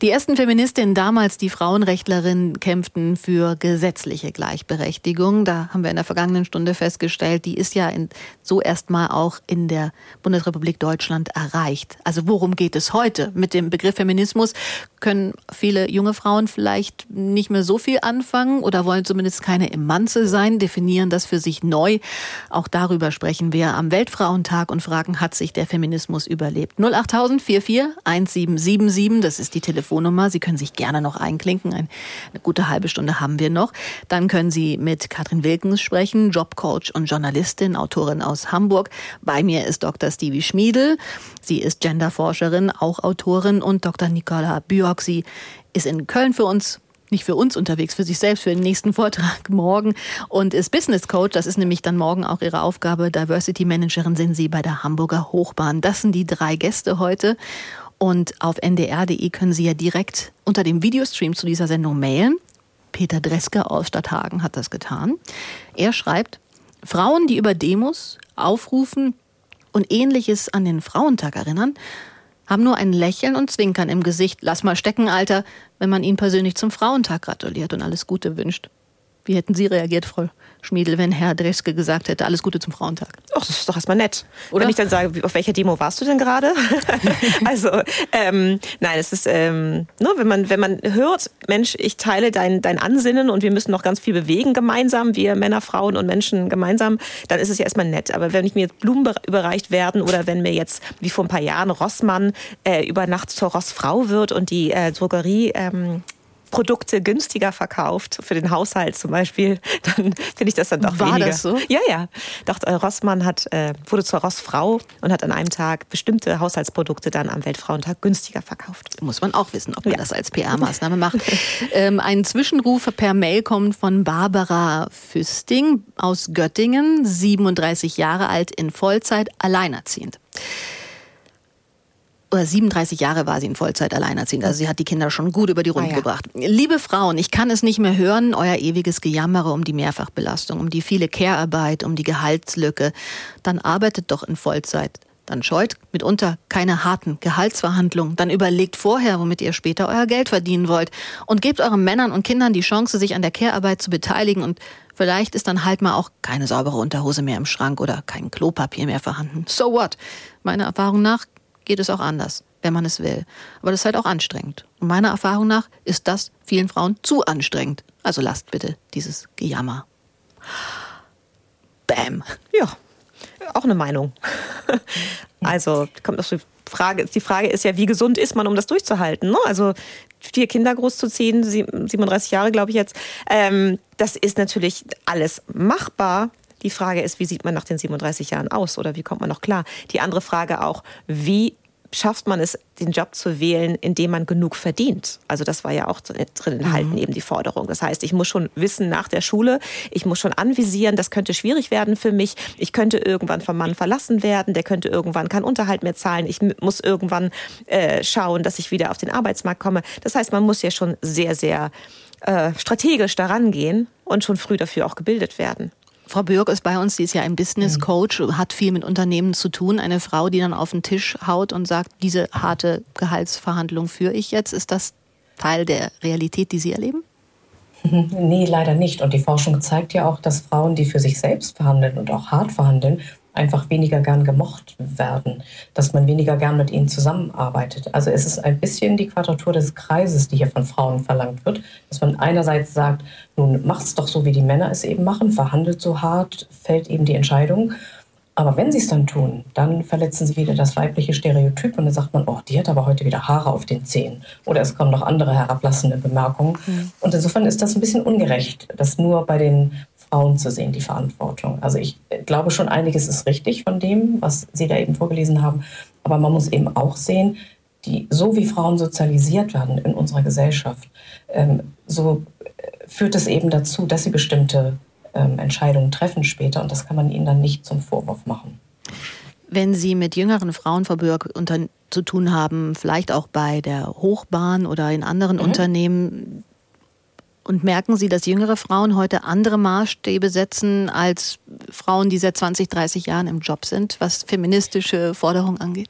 Die ersten Feministinnen damals, die Frauenrechtlerinnen, kämpften für gesetzliche Gleichberechtigung. Da haben wir in der vergangenen Stunde festgestellt, die ist ja in, so erstmal auch in der Bundesrepublik Deutschland erreicht. Also worum geht es heute? Mit dem Begriff Feminismus können viele junge Frauen vielleicht nicht mehr so viel anfangen oder wollen zumindest keine Emanze sein, definieren das für sich neu. Auch darüber sprechen wir am Weltfrauentag und fragen, hat sich der Feminismus überlebt? 08000 44 1777, das ist die Telefonnummer. Sie können sich gerne noch einklinken. Eine gute halbe Stunde haben wir noch. Dann können Sie mit Katrin Wilkens sprechen, Jobcoach und Journalistin, Autorin aus Hamburg. Bei mir ist Dr. Stevie Schmiedel. Sie ist Genderforscherin, auch Autorin und Dr. Nicola Björk. Sie ist in Köln für uns nicht für uns unterwegs, für sich selbst, für den nächsten Vortrag morgen und ist Business Coach. Das ist nämlich dann morgen auch ihre Aufgabe. Diversity Managerin sind sie bei der Hamburger Hochbahn. Das sind die drei Gäste heute. Und auf ndr.de können Sie ja direkt unter dem Videostream zu dieser Sendung mailen. Peter Dreske aus Stadthagen hat das getan. Er schreibt, Frauen, die über Demos aufrufen und ähnliches an den Frauentag erinnern, haben nur ein Lächeln und Zwinkern im Gesicht. Lass mal stecken, Alter, wenn man ihnen persönlich zum Frauentag gratuliert und alles Gute wünscht. Wie hätten Sie reagiert, Frau Schmiedel, wenn Herr Dreske gesagt hätte, alles Gute zum Frauentag? Ach, das ist doch erstmal nett. Oder? Wenn ich dann sage, auf welcher Demo warst du denn gerade? also, ähm, nein, es ist, ähm, nur ne, wenn man, wenn man hört, Mensch, ich teile dein, dein Ansinnen und wir müssen noch ganz viel bewegen gemeinsam, wir Männer, Frauen und Menschen gemeinsam, dann ist es ja erstmal nett. Aber wenn ich mir jetzt Blumen überreicht werden oder wenn mir jetzt, wie vor ein paar Jahren, Rossmann äh, über Nacht zur Rossfrau wird und die äh, Drogerie ähm, Produkte günstiger verkauft, für den Haushalt zum Beispiel, dann finde ich das dann doch War weniger. das so? Ja, ja. Doch, äh, Rossmann hat, äh, wurde zur Rossfrau und hat an einem Tag bestimmte Haushaltsprodukte dann am Weltfrauentag günstiger verkauft. Muss man auch wissen, ob man ja. das als PR-Maßnahme macht. ähm, ein Zwischenruf per Mail kommt von Barbara Füsting aus Göttingen, 37 Jahre alt, in Vollzeit, alleinerziehend oder 37 Jahre war sie in Vollzeit alleinerziehend. Also sie hat die Kinder schon gut über die Runde ah, ja. gebracht. Liebe Frauen, ich kann es nicht mehr hören, euer ewiges Gejammere um die Mehrfachbelastung, um die viele Care-Arbeit, um die Gehaltslücke. Dann arbeitet doch in Vollzeit. Dann scheut mitunter keine harten Gehaltsverhandlungen. Dann überlegt vorher, womit ihr später euer Geld verdienen wollt. Und gebt euren Männern und Kindern die Chance, sich an der Care-Arbeit zu beteiligen. Und vielleicht ist dann halt mal auch keine saubere Unterhose mehr im Schrank oder kein Klopapier mehr vorhanden. So what? Meiner Erfahrung nach geht es auch anders, wenn man es will. Aber das ist halt auch anstrengend. Und meiner Erfahrung nach ist das vielen Frauen zu anstrengend. Also lasst bitte dieses Gejammer. Bam. Ja, auch eine Meinung. Also kommt auf die Frage. Die Frage ist ja, wie gesund ist man, um das durchzuhalten? Ne? Also vier Kinder großzuziehen, 37 Jahre glaube ich jetzt, ähm, das ist natürlich alles machbar. Die Frage ist, wie sieht man nach den 37 Jahren aus oder wie kommt man noch klar? Die andere Frage auch, wie schafft man es, den Job zu wählen, in dem man genug verdient. Also das war ja auch drin enthalten, mhm. eben die Forderung. Das heißt, ich muss schon wissen nach der Schule, ich muss schon anvisieren, das könnte schwierig werden für mich. Ich könnte irgendwann vom Mann verlassen werden, der könnte irgendwann keinen Unterhalt mehr zahlen. Ich muss irgendwann äh, schauen, dass ich wieder auf den Arbeitsmarkt komme. Das heißt, man muss ja schon sehr, sehr äh, strategisch daran gehen und schon früh dafür auch gebildet werden. Frau Bürg ist bei uns, sie ist ja ein Business. Coach, hat viel mit Unternehmen zu tun. Eine Frau, die dann auf den Tisch haut und sagt, diese harte Gehaltsverhandlung führe ich jetzt. Ist das Teil der Realität, die Sie erleben? Nee, leider nicht. Und die Forschung zeigt ja auch, dass Frauen, die für sich selbst verhandeln und auch hart verhandeln, einfach weniger gern gemocht werden, dass man weniger gern mit ihnen zusammenarbeitet. Also es ist ein bisschen die Quadratur des Kreises, die hier von Frauen verlangt wird, dass man einerseits sagt, nun macht's doch so, wie die Männer es eben machen, verhandelt so hart, fällt eben die Entscheidung. Aber wenn sie es dann tun, dann verletzen sie wieder das weibliche Stereotyp und dann sagt man, oh, die hat aber heute wieder Haare auf den Zähnen. Oder es kommen noch andere herablassende Bemerkungen. Mhm. Und insofern ist das ein bisschen ungerecht, dass nur bei den Frauen zu sehen, die Verantwortung. Also ich glaube schon, einiges ist richtig von dem, was Sie da eben vorgelesen haben. Aber man muss eben auch sehen, die, so wie Frauen sozialisiert werden in unserer Gesellschaft, ähm, so äh, führt es eben dazu, dass sie bestimmte ähm, Entscheidungen treffen später. Und das kann man ihnen dann nicht zum Vorwurf machen. Wenn Sie mit jüngeren Frauen, zu tun haben, vielleicht auch bei der Hochbahn oder in anderen mhm. Unternehmen. Und merken Sie, dass jüngere Frauen heute andere Maßstäbe setzen als Frauen, die seit 20, 30 Jahren im Job sind, was feministische Forderungen angeht?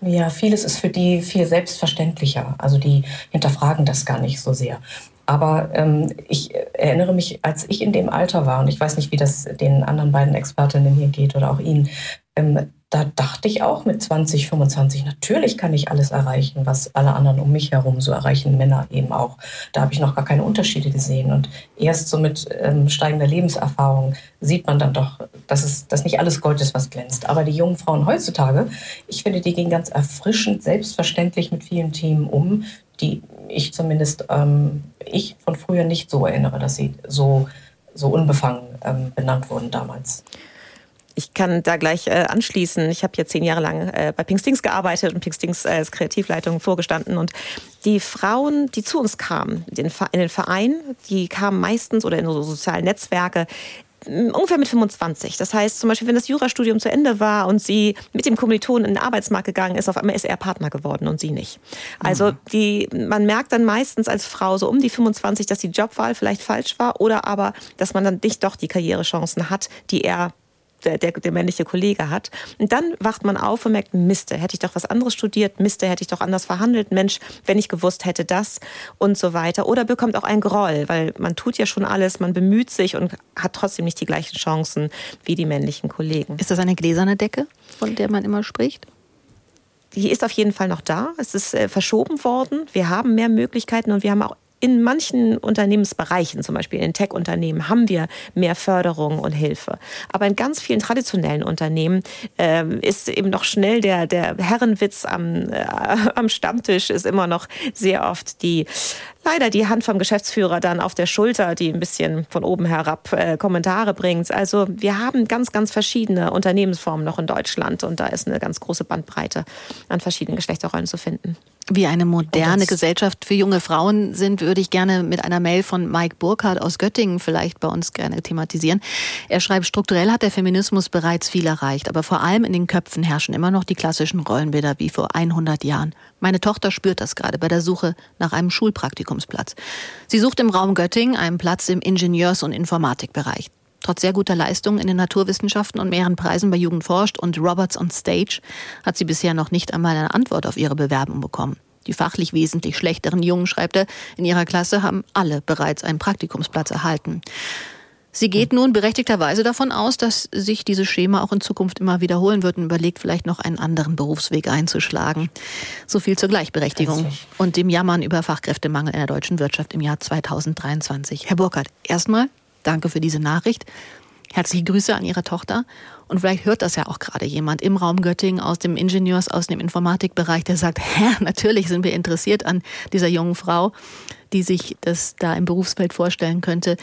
Ja, vieles ist für die viel selbstverständlicher. Also die hinterfragen das gar nicht so sehr. Aber ähm, ich erinnere mich, als ich in dem Alter war, und ich weiß nicht, wie das den anderen beiden Expertinnen hier geht oder auch Ihnen, ähm, da dachte ich auch mit 20, 25, natürlich kann ich alles erreichen, was alle anderen um mich herum so erreichen, Männer eben auch. Da habe ich noch gar keine Unterschiede gesehen. Und erst so mit ähm, steigender Lebenserfahrung sieht man dann doch, dass, es, dass nicht alles Gold ist, was glänzt. Aber die jungen Frauen heutzutage, ich finde, die gehen ganz erfrischend, selbstverständlich mit vielen Themen um, die ich zumindest, ähm, ich von früher nicht so erinnere, dass sie so, so unbefangen ähm, benannt wurden damals. Ich kann da gleich äh, anschließen. Ich habe hier zehn Jahre lang äh, bei Pinkstings gearbeitet und Pinkstings äh, als Kreativleitung vorgestanden. Und die Frauen, die zu uns kamen, in den Verein, die kamen meistens oder in so sozialen Netzwerke, ungefähr mit 25. Das heißt zum Beispiel, wenn das Jurastudium zu Ende war und sie mit dem Kommilitonen in den Arbeitsmarkt gegangen ist, auf einmal ist er Partner geworden und sie nicht. Also mhm. die, man merkt dann meistens als Frau so um die 25, dass die Jobwahl vielleicht falsch war oder aber, dass man dann nicht doch die Karrierechancen hat, die er der, der, der männliche Kollege hat. Und dann wacht man auf und merkt, Miste, hätte ich doch was anderes studiert, Miste, hätte ich doch anders verhandelt, Mensch, wenn ich gewusst hätte das und so weiter. Oder bekommt auch ein Groll, weil man tut ja schon alles, man bemüht sich und hat trotzdem nicht die gleichen Chancen wie die männlichen Kollegen. Ist das eine gläserne Decke, von der man immer spricht? die ist auf jeden Fall noch da. Es ist äh, verschoben worden. Wir haben mehr Möglichkeiten und wir haben auch in manchen Unternehmensbereichen, zum Beispiel in Tech-Unternehmen, haben wir mehr Förderung und Hilfe. Aber in ganz vielen traditionellen Unternehmen äh, ist eben noch schnell der, der Herrenwitz am, äh, am Stammtisch ist immer noch sehr oft die leider die Hand vom Geschäftsführer dann auf der Schulter, die ein bisschen von oben herab äh, Kommentare bringt. Also wir haben ganz, ganz verschiedene Unternehmensformen noch in Deutschland und da ist eine ganz große Bandbreite an verschiedenen Geschlechterrollen zu finden. Wie eine moderne Gesellschaft für junge Frauen sind, würde ich gerne mit einer Mail von Mike Burkhardt aus Göttingen vielleicht bei uns gerne thematisieren. Er schreibt, strukturell hat der Feminismus bereits viel erreicht, aber vor allem in den Köpfen herrschen immer noch die klassischen Rollenbilder wie vor 100 Jahren. Meine Tochter spürt das gerade bei der Suche nach einem Schulpraktikumsplatz. Sie sucht im Raum Göttingen einen Platz im Ingenieurs- und Informatikbereich. Trotz sehr guter Leistungen in den Naturwissenschaften und mehreren Preisen bei Jugend forscht und Roberts on Stage hat sie bisher noch nicht einmal eine Antwort auf ihre Bewerbung bekommen. Die fachlich wesentlich schlechteren Jungen, schreibt er, in ihrer Klasse haben alle bereits einen Praktikumsplatz erhalten. Sie geht nun berechtigterweise davon aus, dass sich dieses Schema auch in Zukunft immer wiederholen wird und überlegt, vielleicht noch einen anderen Berufsweg einzuschlagen. So viel zur Gleichberechtigung und dem Jammern über Fachkräftemangel in der deutschen Wirtschaft im Jahr 2023. Herr Burkhardt, erstmal Danke für diese Nachricht. Herzliche Grüße an Ihre Tochter. Und vielleicht hört das ja auch gerade jemand im Raum Göttingen aus dem Ingenieurs-, aus dem Informatikbereich, der sagt, ja, natürlich sind wir interessiert an dieser jungen Frau, die sich das da im Berufsfeld vorstellen könnte.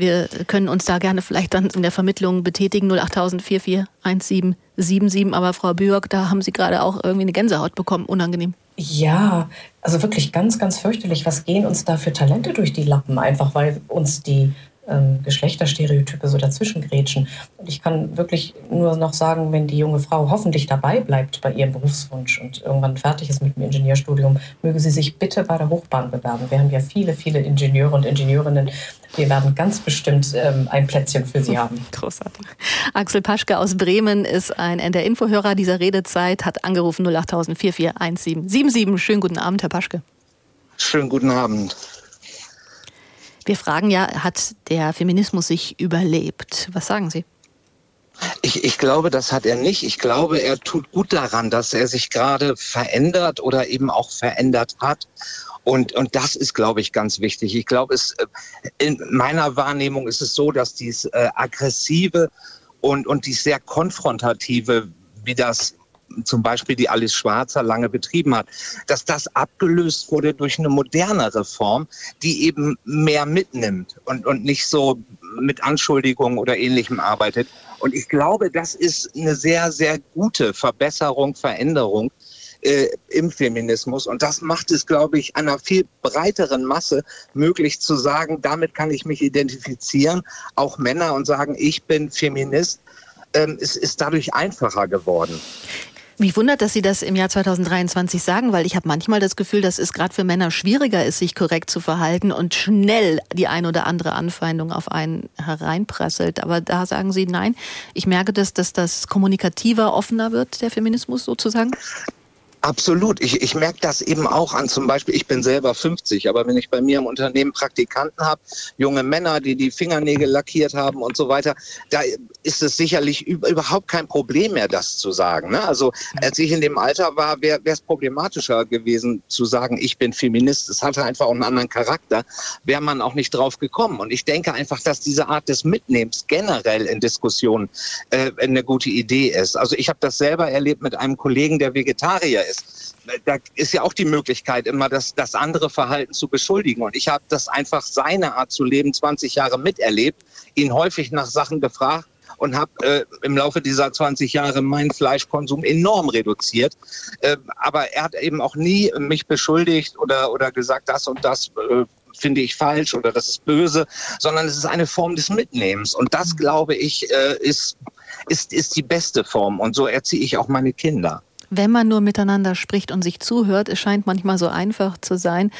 Wir können uns da gerne vielleicht dann in der Vermittlung betätigen, 08000 441777. Aber Frau Björk, da haben Sie gerade auch irgendwie eine Gänsehaut bekommen, unangenehm. Ja, also wirklich ganz, ganz fürchterlich. Was gehen uns da für Talente durch die Lappen? Einfach weil uns die ähm, Geschlechterstereotype so dazwischen grätschen. Und ich kann wirklich nur noch sagen, wenn die junge Frau hoffentlich dabei bleibt bei ihrem Berufswunsch und irgendwann fertig ist mit dem Ingenieurstudium, möge sie sich bitte bei der Hochbahn bewerben. Wir haben ja viele, viele Ingenieure und Ingenieurinnen. Wir werden ganz bestimmt ähm, ein Plätzchen für sie haben. Großartig. Axel Paschke aus Bremen ist ein der Infohörer dieser Redezeit, hat angerufen 08000 441777. Schönen guten Abend, Herr Paschke. Schönen guten Abend. Wir fragen ja, hat der Feminismus sich überlebt? Was sagen Sie? Ich, ich, glaube, das hat er nicht. Ich glaube, er tut gut daran, dass er sich gerade verändert oder eben auch verändert hat. Und, und das ist, glaube ich, ganz wichtig. Ich glaube, es, äh, in meiner Wahrnehmung ist es so, dass dies äh, aggressive und, und dies sehr konfrontative, wie das zum Beispiel die Alice Schwarzer lange betrieben hat, dass das abgelöst wurde durch eine modernere Form, die eben mehr mitnimmt und, und nicht so mit Anschuldigungen oder ähnlichem arbeitet. Und ich glaube, das ist eine sehr, sehr gute Verbesserung, Veränderung äh, im Feminismus. Und das macht es, glaube ich, einer viel breiteren Masse möglich zu sagen, damit kann ich mich identifizieren, auch Männer und sagen, ich bin Feminist. Ähm, es ist dadurch einfacher geworden. Mich wundert, dass Sie das im Jahr 2023 sagen, weil ich habe manchmal das Gefühl, dass es gerade für Männer schwieriger ist, sich korrekt zu verhalten und schnell die ein oder andere Anfeindung auf einen hereinprasselt. Aber da sagen Sie nein. Ich merke, dass, dass das kommunikativer, offener wird, der Feminismus sozusagen. Absolut. Ich, ich merke das eben auch an zum Beispiel, ich bin selber 50, aber wenn ich bei mir im Unternehmen Praktikanten habe, junge Männer, die die Fingernägel lackiert haben und so weiter, da ist es sicherlich überhaupt kein Problem mehr, das zu sagen. Ne? Also als ich in dem Alter war, wäre es problematischer gewesen zu sagen, ich bin Feminist. Es hatte einfach auch einen anderen Charakter, wäre man auch nicht drauf gekommen. Und ich denke einfach, dass diese Art des Mitnehmens generell in Diskussionen äh, eine gute Idee ist. Also ich habe das selber erlebt mit einem Kollegen, der Vegetarier. Da ist ja auch die Möglichkeit, immer das, das andere Verhalten zu beschuldigen. Und ich habe das einfach seine Art zu leben 20 Jahre miterlebt, ihn häufig nach Sachen gefragt und habe äh, im Laufe dieser 20 Jahre meinen Fleischkonsum enorm reduziert. Äh, aber er hat eben auch nie mich beschuldigt oder, oder gesagt, das und das äh, finde ich falsch oder das ist böse, sondern es ist eine Form des Mitnehmens. Und das, glaube ich, äh, ist, ist, ist die beste Form. Und so erziehe ich auch meine Kinder wenn man nur miteinander spricht und sich zuhört. Es scheint manchmal so einfach zu sein.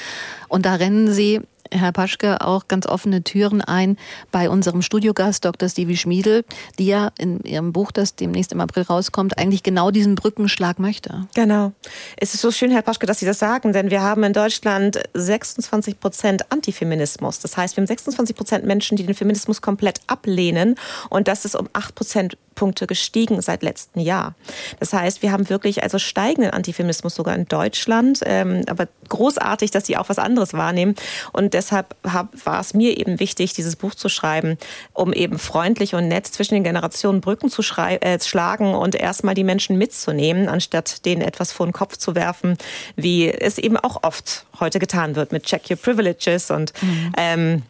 Und da rennen Sie Herr Paschke, auch ganz offene Türen ein bei unserem Studiogast Dr. Stevie Schmiedel, die ja in ihrem Buch, das demnächst im April rauskommt, eigentlich genau diesen Brückenschlag möchte. Genau. Es ist so schön, Herr Paschke, dass Sie das sagen, denn wir haben in Deutschland 26 Prozent Antifeminismus. Das heißt, wir haben 26 Prozent Menschen, die den Feminismus komplett ablehnen und das ist um 8 Prozent Punkte gestiegen seit letztem Jahr. Das heißt, wir haben wirklich also steigenden Antifeminismus sogar in Deutschland, ähm, aber großartig, dass Sie auch was anderes wahrnehmen und deshalb hab, war es mir eben wichtig, dieses Buch zu schreiben, um eben freundlich und nett zwischen den Generationen Brücken zu äh, schlagen und erstmal die Menschen mitzunehmen, anstatt denen etwas vor den Kopf zu werfen, wie es eben auch oft heute getan wird mit Check Your Privileges und mhm. ähm,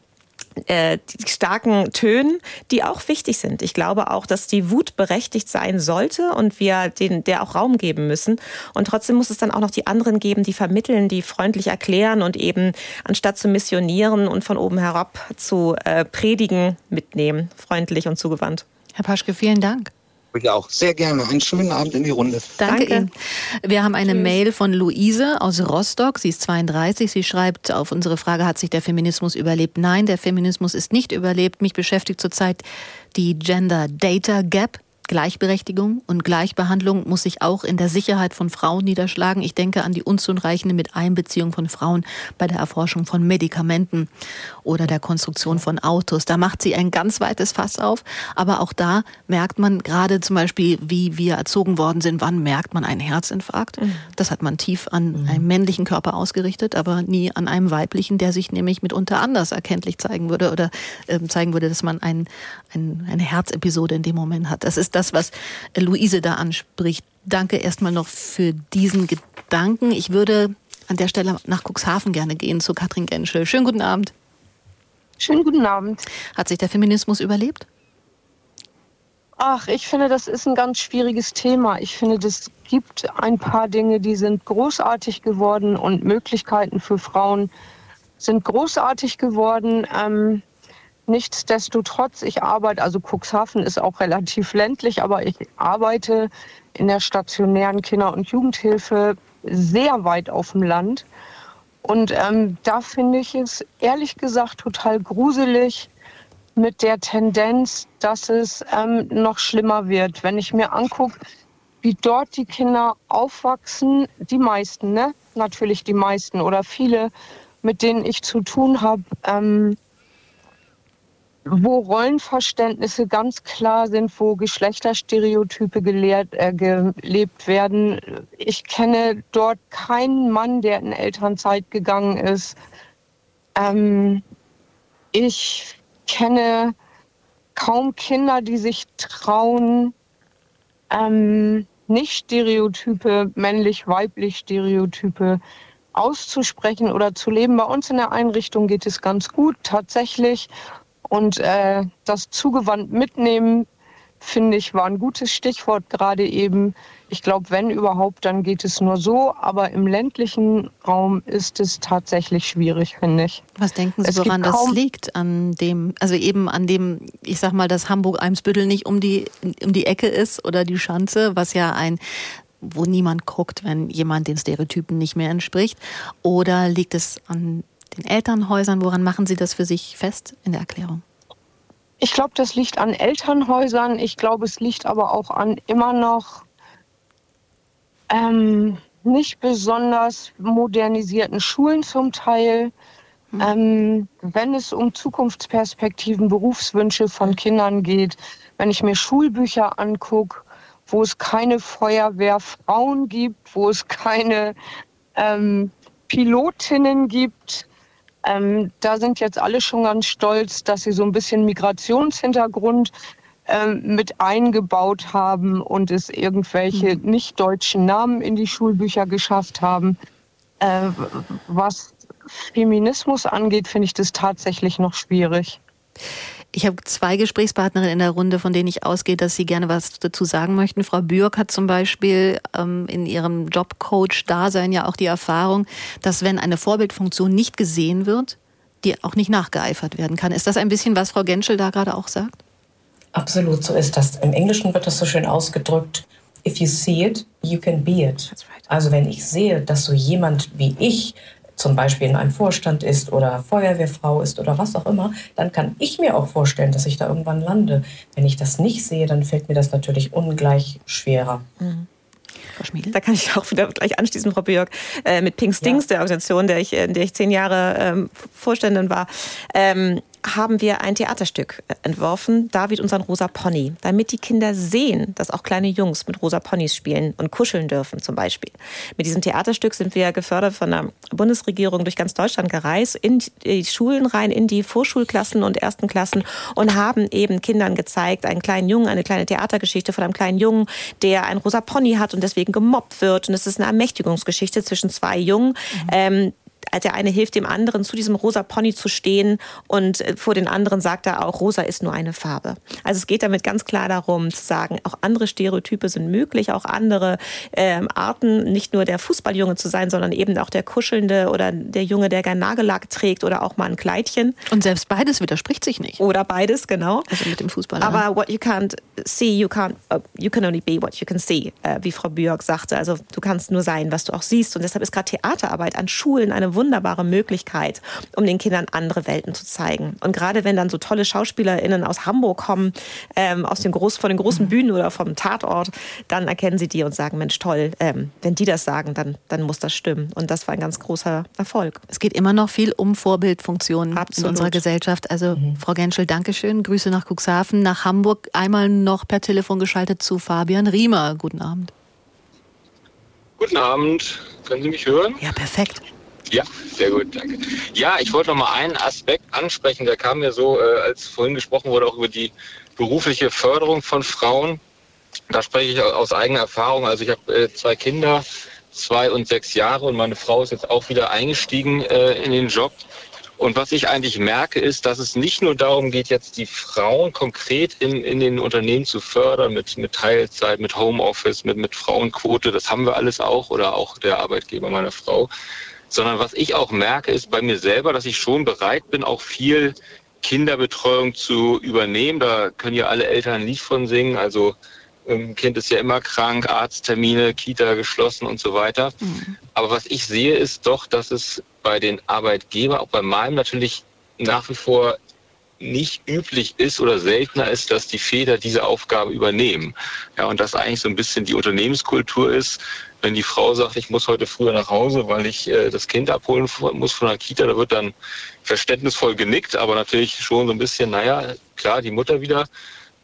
äh, starken Tönen, die auch wichtig sind. Ich glaube auch, dass die Wut berechtigt sein sollte und wir den, der auch Raum geben müssen. Und trotzdem muss es dann auch noch die anderen geben, die vermitteln, die freundlich erklären und eben anstatt zu missionieren und von oben herab zu äh, predigen, mitnehmen, freundlich und zugewandt. Herr Paschke, vielen Dank. Ich auch. Sehr gerne. Einen schönen Abend in die Runde. Danke, Danke. Ihnen. Wir haben eine Tschüss. Mail von Luise aus Rostock. Sie ist 32. Sie schreibt auf unsere Frage, hat sich der Feminismus überlebt? Nein, der Feminismus ist nicht überlebt. Mich beschäftigt zurzeit die Gender Data Gap. Gleichberechtigung und Gleichbehandlung muss sich auch in der Sicherheit von Frauen niederschlagen. Ich denke an die unzureichende Miteinbeziehung von Frauen bei der Erforschung von Medikamenten oder der Konstruktion von Autos. Da macht sie ein ganz weites Fass auf. Aber auch da merkt man gerade zum Beispiel, wie wir erzogen worden sind, wann merkt man einen Herzinfarkt. Mhm. Das hat man tief an mhm. einem männlichen Körper ausgerichtet, aber nie an einem weiblichen, der sich nämlich mitunter anders erkenntlich zeigen würde oder äh, zeigen würde, dass man ein, ein, eine Herzepisode in dem Moment hat. Das ist das, was Luise da anspricht. Danke erstmal noch für diesen Gedanken. Ich würde an der Stelle nach Cuxhaven gerne gehen zu Katrin Genschel. Schönen guten Abend. Schönen guten Abend. Hat sich der Feminismus überlebt? Ach, ich finde, das ist ein ganz schwieriges Thema. Ich finde, es gibt ein paar Dinge, die sind großartig geworden und Möglichkeiten für Frauen sind großartig geworden. Ähm, Nichtsdestotrotz, ich arbeite, also Cuxhaven ist auch relativ ländlich, aber ich arbeite in der stationären Kinder- und Jugendhilfe sehr weit auf dem Land. Und ähm, da finde ich es ehrlich gesagt total gruselig mit der Tendenz, dass es ähm, noch schlimmer wird. Wenn ich mir angucke, wie dort die Kinder aufwachsen, die meisten, ne? Natürlich die meisten oder viele, mit denen ich zu tun habe, ähm, wo Rollenverständnisse ganz klar sind, wo Geschlechterstereotype gelehrt, äh, gelebt werden. Ich kenne dort keinen Mann, der in Elternzeit gegangen ist. Ähm, ich kenne kaum Kinder, die sich trauen, ähm, nicht Stereotype, männlich-weiblich Stereotype auszusprechen oder zu leben. Bei uns in der Einrichtung geht es ganz gut tatsächlich. Und äh, das zugewandt mitnehmen, finde ich, war ein gutes Stichwort gerade eben. Ich glaube, wenn überhaupt, dann geht es nur so. Aber im ländlichen Raum ist es tatsächlich schwierig, finde ich. Was denken Sie, es woran das liegt? An dem, also eben an dem, ich sag mal, dass Hamburg-Eimsbüttel nicht um die, um die Ecke ist oder die Schanze, was ja ein wo niemand guckt, wenn jemand den Stereotypen nicht mehr entspricht? Oder liegt es an den Elternhäusern? Woran machen Sie das für sich fest in der Erklärung? Ich glaube, das liegt an Elternhäusern. Ich glaube, es liegt aber auch an immer noch ähm, nicht besonders modernisierten Schulen zum Teil. Mhm. Ähm, wenn es um Zukunftsperspektiven, Berufswünsche von Kindern geht, wenn ich mir Schulbücher angucke, wo es keine Feuerwehrfrauen gibt, wo es keine ähm, Pilotinnen gibt, ähm, da sind jetzt alle schon ganz stolz, dass sie so ein bisschen Migrationshintergrund ähm, mit eingebaut haben und es irgendwelche mhm. nicht deutschen Namen in die Schulbücher geschafft haben. Äh, was Feminismus angeht, finde ich das tatsächlich noch schwierig. Ich habe zwei Gesprächspartnerinnen in der Runde, von denen ich ausgehe, dass sie gerne was dazu sagen möchten. Frau Bürg hat zum Beispiel ähm, in ihrem Jobcoach-Dasein ja auch die Erfahrung, dass wenn eine Vorbildfunktion nicht gesehen wird, die auch nicht nachgeeifert werden kann. Ist das ein bisschen, was Frau Genschel da gerade auch sagt? Absolut, so ist das. Im Englischen wird das so schön ausgedrückt. If you see it, you can be it. Also wenn ich sehe, dass so jemand wie ich zum Beispiel in einem Vorstand ist oder Feuerwehrfrau ist oder was auch immer, dann kann ich mir auch vorstellen, dass ich da irgendwann lande. Wenn ich das nicht sehe, dann fällt mir das natürlich ungleich schwerer. Mhm. Da kann ich auch wieder gleich anschließen, Frau Björk, äh, mit Pink Stings, ja. der Organisation, der ich, in der ich zehn Jahre ähm, Vorständin war. Ähm, haben wir ein Theaterstück entworfen, David und sein rosa Pony, damit die Kinder sehen, dass auch kleine Jungs mit rosa Ponys spielen und kuscheln dürfen zum Beispiel. Mit diesem Theaterstück sind wir gefördert von der Bundesregierung durch ganz Deutschland gereist, in die Schulen rein, in die Vorschulklassen und ersten Klassen und haben eben Kindern gezeigt, einen kleinen Jungen, eine kleine Theatergeschichte von einem kleinen Jungen, der ein rosa Pony hat und deswegen gemobbt wird. Und es ist eine Ermächtigungsgeschichte zwischen zwei Jungen, mhm. ähm, der eine hilft dem anderen, zu diesem rosa Pony zu stehen und äh, vor den anderen sagt er auch, rosa ist nur eine Farbe. Also es geht damit ganz klar darum zu sagen, auch andere Stereotype sind möglich, auch andere ähm, Arten, nicht nur der Fußballjunge zu sein, sondern eben auch der Kuschelnde oder der Junge, der gern Nagellack trägt oder auch mal ein Kleidchen. Und selbst beides widerspricht sich nicht. Oder beides, genau. Also mit dem Fußball. Aber what you can't see, you can't, uh, you can only be what you can see, äh, wie Frau Björk sagte. Also du kannst nur sein, was du auch siehst. Und deshalb ist gerade Theaterarbeit an Schulen eine wunderbare Möglichkeit, um den Kindern andere Welten zu zeigen. Und gerade wenn dann so tolle SchauspielerInnen aus Hamburg kommen, ähm, aus den groß, von den großen Bühnen oder vom Tatort, dann erkennen sie die und sagen, Mensch, toll, ähm, wenn die das sagen, dann, dann muss das stimmen. Und das war ein ganz großer Erfolg. Es geht immer noch viel um Vorbildfunktionen Absolut. in unserer Gesellschaft. Also mhm. Frau Genschel, Dankeschön. Grüße nach Cuxhaven, nach Hamburg. Einmal noch per Telefon geschaltet zu Fabian Riemer. Guten Abend. Guten Abend. Können Sie mich hören? Ja, perfekt. Ja, sehr gut, danke. Ja, ich wollte noch mal einen Aspekt ansprechen, der kam mir so, äh, als vorhin gesprochen wurde, auch über die berufliche Förderung von Frauen. Da spreche ich aus eigener Erfahrung. Also ich habe äh, zwei Kinder, zwei und sechs Jahre und meine Frau ist jetzt auch wieder eingestiegen äh, in den Job. Und was ich eigentlich merke, ist, dass es nicht nur darum geht, jetzt die Frauen konkret in, in den Unternehmen zu fördern mit, mit Teilzeit, mit Homeoffice, mit, mit Frauenquote. Das haben wir alles auch oder auch der Arbeitgeber meiner Frau sondern was ich auch merke, ist bei mir selber, dass ich schon bereit bin, auch viel Kinderbetreuung zu übernehmen. Da können ja alle Eltern ein Lied von singen. Also ähm, Kind ist ja immer krank, Arzttermine, Kita geschlossen und so weiter. Mhm. Aber was ich sehe, ist doch, dass es bei den Arbeitgebern, auch bei meinem natürlich nach wie vor nicht üblich ist oder seltener ist, dass die Väter diese Aufgabe übernehmen. Ja, und das eigentlich so ein bisschen die Unternehmenskultur ist, wenn die Frau sagt, ich muss heute früher nach Hause, weil ich äh, das Kind abholen muss von der Kita, da wird dann verständnisvoll genickt, aber natürlich schon so ein bisschen, naja, klar, die Mutter wieder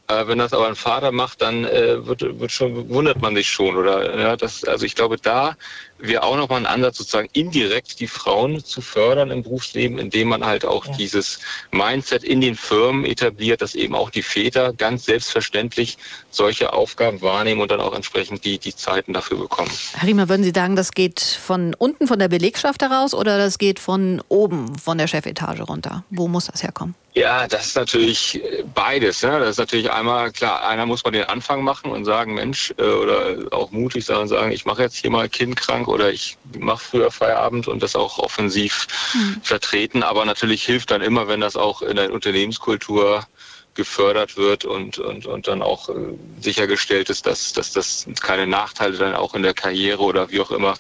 äh, wenn das aber ein Vater macht, dann äh, wird, wird schon, wundert man sich schon. Oder ja, das, also ich glaube, da wäre auch nochmal ein Ansatz, sozusagen indirekt die Frauen zu fördern im Berufsleben, indem man halt auch ja. dieses Mindset in den Firmen etabliert, dass eben auch die Väter ganz selbstverständlich solche Aufgaben wahrnehmen und dann auch entsprechend die, die Zeiten dafür bekommen. Herr Riemer, würden Sie sagen, das geht von unten von der Belegschaft heraus oder das geht von oben von der Chefetage runter? Wo muss das herkommen? Ja, das ist natürlich beides. Ne? Das ist natürlich einmal, klar, einer muss mal den Anfang machen und sagen, Mensch, äh, oder auch mutig sein und sagen, ich mache jetzt hier mal Kind krank oder ich mache früher Feierabend und das auch offensiv mhm. vertreten. Aber natürlich hilft dann immer, wenn das auch in der Unternehmenskultur gefördert wird und, und, und dann auch äh, sichergestellt ist, dass, dass das keine Nachteile dann auch in der Karriere oder wie auch immer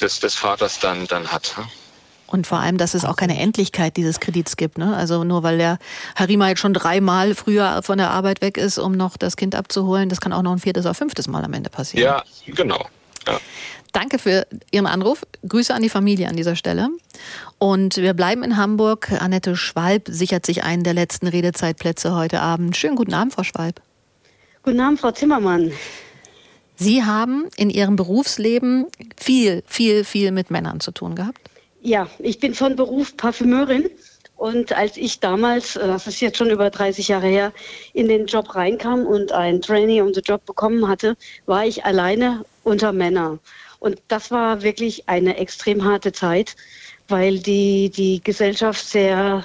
des, des Vaters dann, dann hat. Und vor allem, dass es auch keine Endlichkeit dieses Kredits gibt. Ne? Also nur weil der Harima jetzt schon dreimal früher von der Arbeit weg ist, um noch das Kind abzuholen, das kann auch noch ein viertes oder fünftes Mal am Ende passieren. Ja, genau. Ja. Danke für Ihren Anruf. Grüße an die Familie an dieser Stelle. Und wir bleiben in Hamburg. Annette Schwalb sichert sich einen der letzten Redezeitplätze heute Abend. Schönen guten Abend, Frau Schwalb. Guten Abend, Frau Zimmermann. Sie haben in Ihrem Berufsleben viel, viel, viel mit Männern zu tun gehabt. Ja, ich bin von Beruf Parfümeurin. Und als ich damals, äh, das ist jetzt schon über 30 Jahre her, in den Job reinkam und ein Trainee um den Job bekommen hatte, war ich alleine unter Männer. Und das war wirklich eine extrem harte Zeit, weil die, die Gesellschaft sehr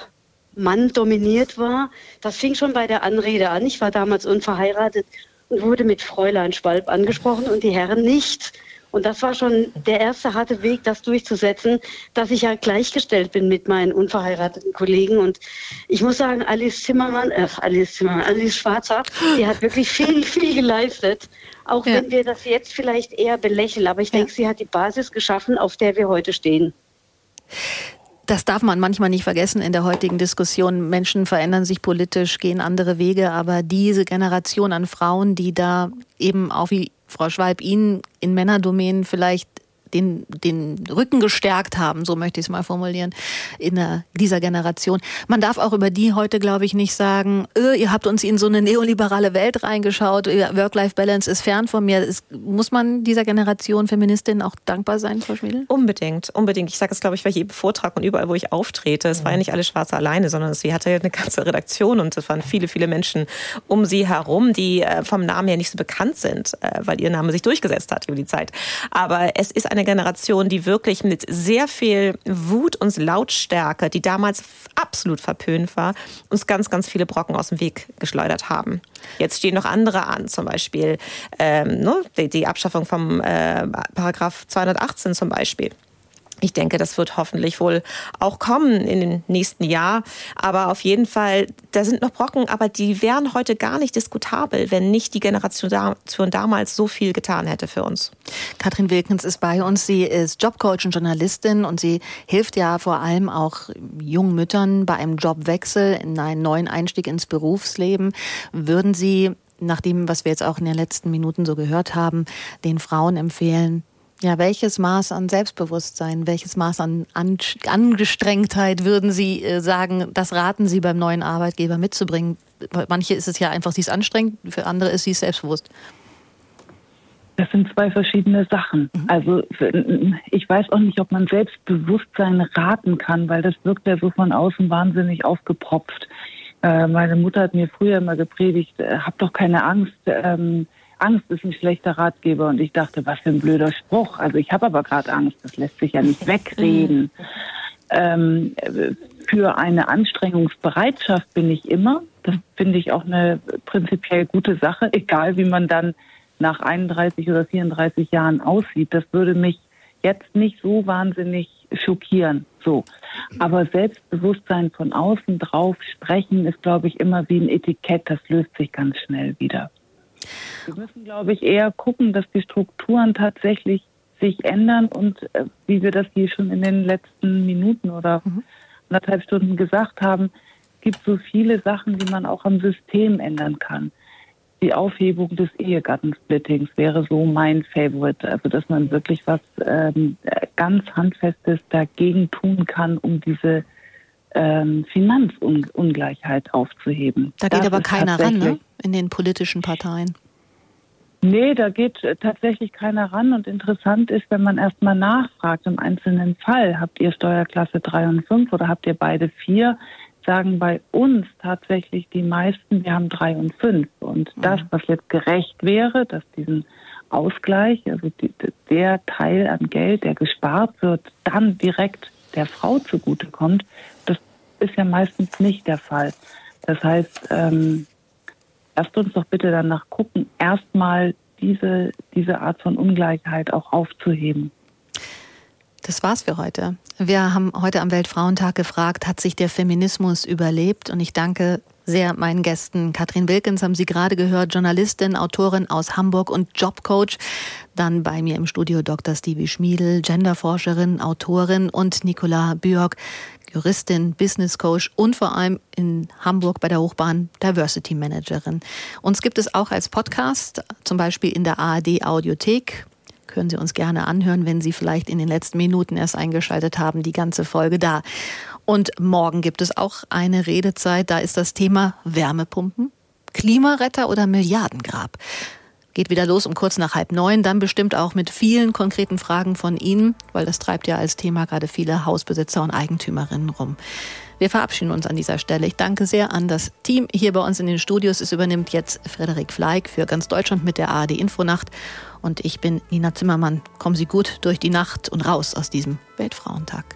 Mann dominiert war. Das fing schon bei der Anrede an. Ich war damals unverheiratet und wurde mit Fräulein Schwalb angesprochen und die Herren nicht. Und das war schon der erste harte Weg, das durchzusetzen, dass ich ja gleichgestellt bin mit meinen unverheirateten Kollegen. Und ich muss sagen, Alice Zimmermann, äh, Alice Zimmermann, Alice Schwarzer, die hat wirklich viel, viel geleistet. Auch ja. wenn wir das jetzt vielleicht eher belächeln. Aber ich denke, sie hat die Basis geschaffen, auf der wir heute stehen. Das darf man manchmal nicht vergessen in der heutigen Diskussion. Menschen verändern sich politisch, gehen andere Wege, aber diese Generation an Frauen, die da eben auch wie Frau Schwalb Ihnen in Männerdomänen vielleicht den, den Rücken gestärkt haben, so möchte ich es mal formulieren, in der, dieser Generation. Man darf auch über die heute, glaube ich, nicht sagen, äh, ihr habt uns in so eine neoliberale Welt reingeschaut, Work-Life-Balance ist fern von mir. Ist, muss man dieser Generation Feministin auch dankbar sein, Frau Schmiedel? Unbedingt, unbedingt. Ich sage es, glaube ich, bei jedem Vortrag und überall, wo ich auftrete. Es war ja nicht alle Schwarze alleine, sondern sie hatte eine ganze Redaktion und es waren viele, viele Menschen um sie herum, die äh, vom Namen her nicht so bekannt sind, äh, weil ihr Name sich durchgesetzt hat über die Zeit. Aber es ist eine Generation, die wirklich mit sehr viel Wut und Lautstärke, die damals absolut verpönt war, uns ganz, ganz viele Brocken aus dem Weg geschleudert haben. Jetzt stehen noch andere an, zum Beispiel ähm, ne, die, die, Abschaffung vom äh, Paragraph 218 zum Beispiel. Ich denke, das wird hoffentlich wohl auch kommen in den nächsten Jahr. Aber auf jeden Fall, da sind noch Brocken, aber die wären heute gar nicht diskutabel, wenn nicht die Generation damals so viel getan hätte für uns. Katrin Wilkens ist bei uns. Sie ist Jobcoach und Journalistin und sie hilft ja vor allem auch jungen Müttern bei einem Jobwechsel in einen neuen Einstieg ins Berufsleben. Würden Sie nach dem, was wir jetzt auch in den letzten Minuten so gehört haben, den Frauen empfehlen, ja, welches Maß an Selbstbewusstsein, welches Maß an Angestrengtheit würden Sie äh, sagen, das raten Sie beim neuen Arbeitgeber mitzubringen? Manche ist es ja einfach, sie ist anstrengend, für andere ist sie selbstbewusst. Das sind zwei verschiedene Sachen. Mhm. Also ich weiß auch nicht, ob man Selbstbewusstsein raten kann, weil das wirkt ja so von außen wahnsinnig aufgepropft. Äh, meine Mutter hat mir früher immer gepredigt, äh, hab doch keine Angst. Ähm, Angst ist ein schlechter Ratgeber. Und ich dachte, was für ein blöder Spruch. Also ich habe aber gerade Angst, das lässt sich ja nicht wegreden. ähm, für eine Anstrengungsbereitschaft bin ich immer. Das finde ich auch eine prinzipiell gute Sache, egal wie man dann nach 31 oder 34 Jahren aussieht. Das würde mich jetzt nicht so wahnsinnig schockieren. So. Aber Selbstbewusstsein von außen drauf sprechen ist, glaube ich, immer wie ein Etikett. Das löst sich ganz schnell wieder. Wir müssen, glaube ich, eher gucken, dass die Strukturen tatsächlich sich ändern und äh, wie wir das hier schon in den letzten Minuten oder mhm. anderthalb Stunden gesagt haben, gibt so viele Sachen, die man auch am System ändern kann. Die Aufhebung des Ehegattensplittings wäre so mein Favorite, also dass man wirklich was ähm, ganz Handfestes dagegen tun kann, um diese ähm, Finanzungleichheit aufzuheben. Da geht das aber keiner ran, ne? In den politischen Parteien. Nee, da geht tatsächlich keiner ran. Und interessant ist, wenn man erstmal nachfragt im einzelnen Fall, habt ihr Steuerklasse 3 und 5 oder habt ihr beide 4, sagen bei uns tatsächlich die meisten, wir haben 3 und 5. Und mhm. das, was jetzt gerecht wäre, dass diesen Ausgleich, also die, der Teil an Geld, der gespart wird, dann direkt der Frau zugutekommt, das ist ja meistens nicht der Fall. Das heißt, ähm, lasst uns doch bitte danach gucken, erstmal diese, diese Art von Ungleichheit auch aufzuheben. Das war's für heute. Wir haben heute am Weltfrauentag gefragt, hat sich der Feminismus überlebt? Und ich danke sehr meinen Gästen. Katrin Wilkens haben Sie gerade gehört, Journalistin, Autorin aus Hamburg und Jobcoach. Dann bei mir im Studio Dr. Stevie Schmiedel, Genderforscherin, Autorin und Nicola Björk, Juristin, Business Coach und vor allem in Hamburg bei der Hochbahn Diversity Managerin. Uns gibt es auch als Podcast, zum Beispiel in der ARD Audiothek. Können Sie uns gerne anhören, wenn Sie vielleicht in den letzten Minuten erst eingeschaltet haben, die ganze Folge da. Und morgen gibt es auch eine Redezeit, da ist das Thema Wärmepumpen, Klimaretter oder Milliardengrab geht wieder los um kurz nach halb neun. Dann bestimmt auch mit vielen konkreten Fragen von Ihnen, weil das treibt ja als Thema gerade viele Hausbesitzer und Eigentümerinnen rum. Wir verabschieden uns an dieser Stelle. Ich danke sehr an das Team hier bei uns in den Studios. Es übernimmt jetzt Frederik Fleig für ganz Deutschland mit der ARD Infonacht. Und ich bin Nina Zimmermann. Kommen Sie gut durch die Nacht und raus aus diesem Weltfrauentag.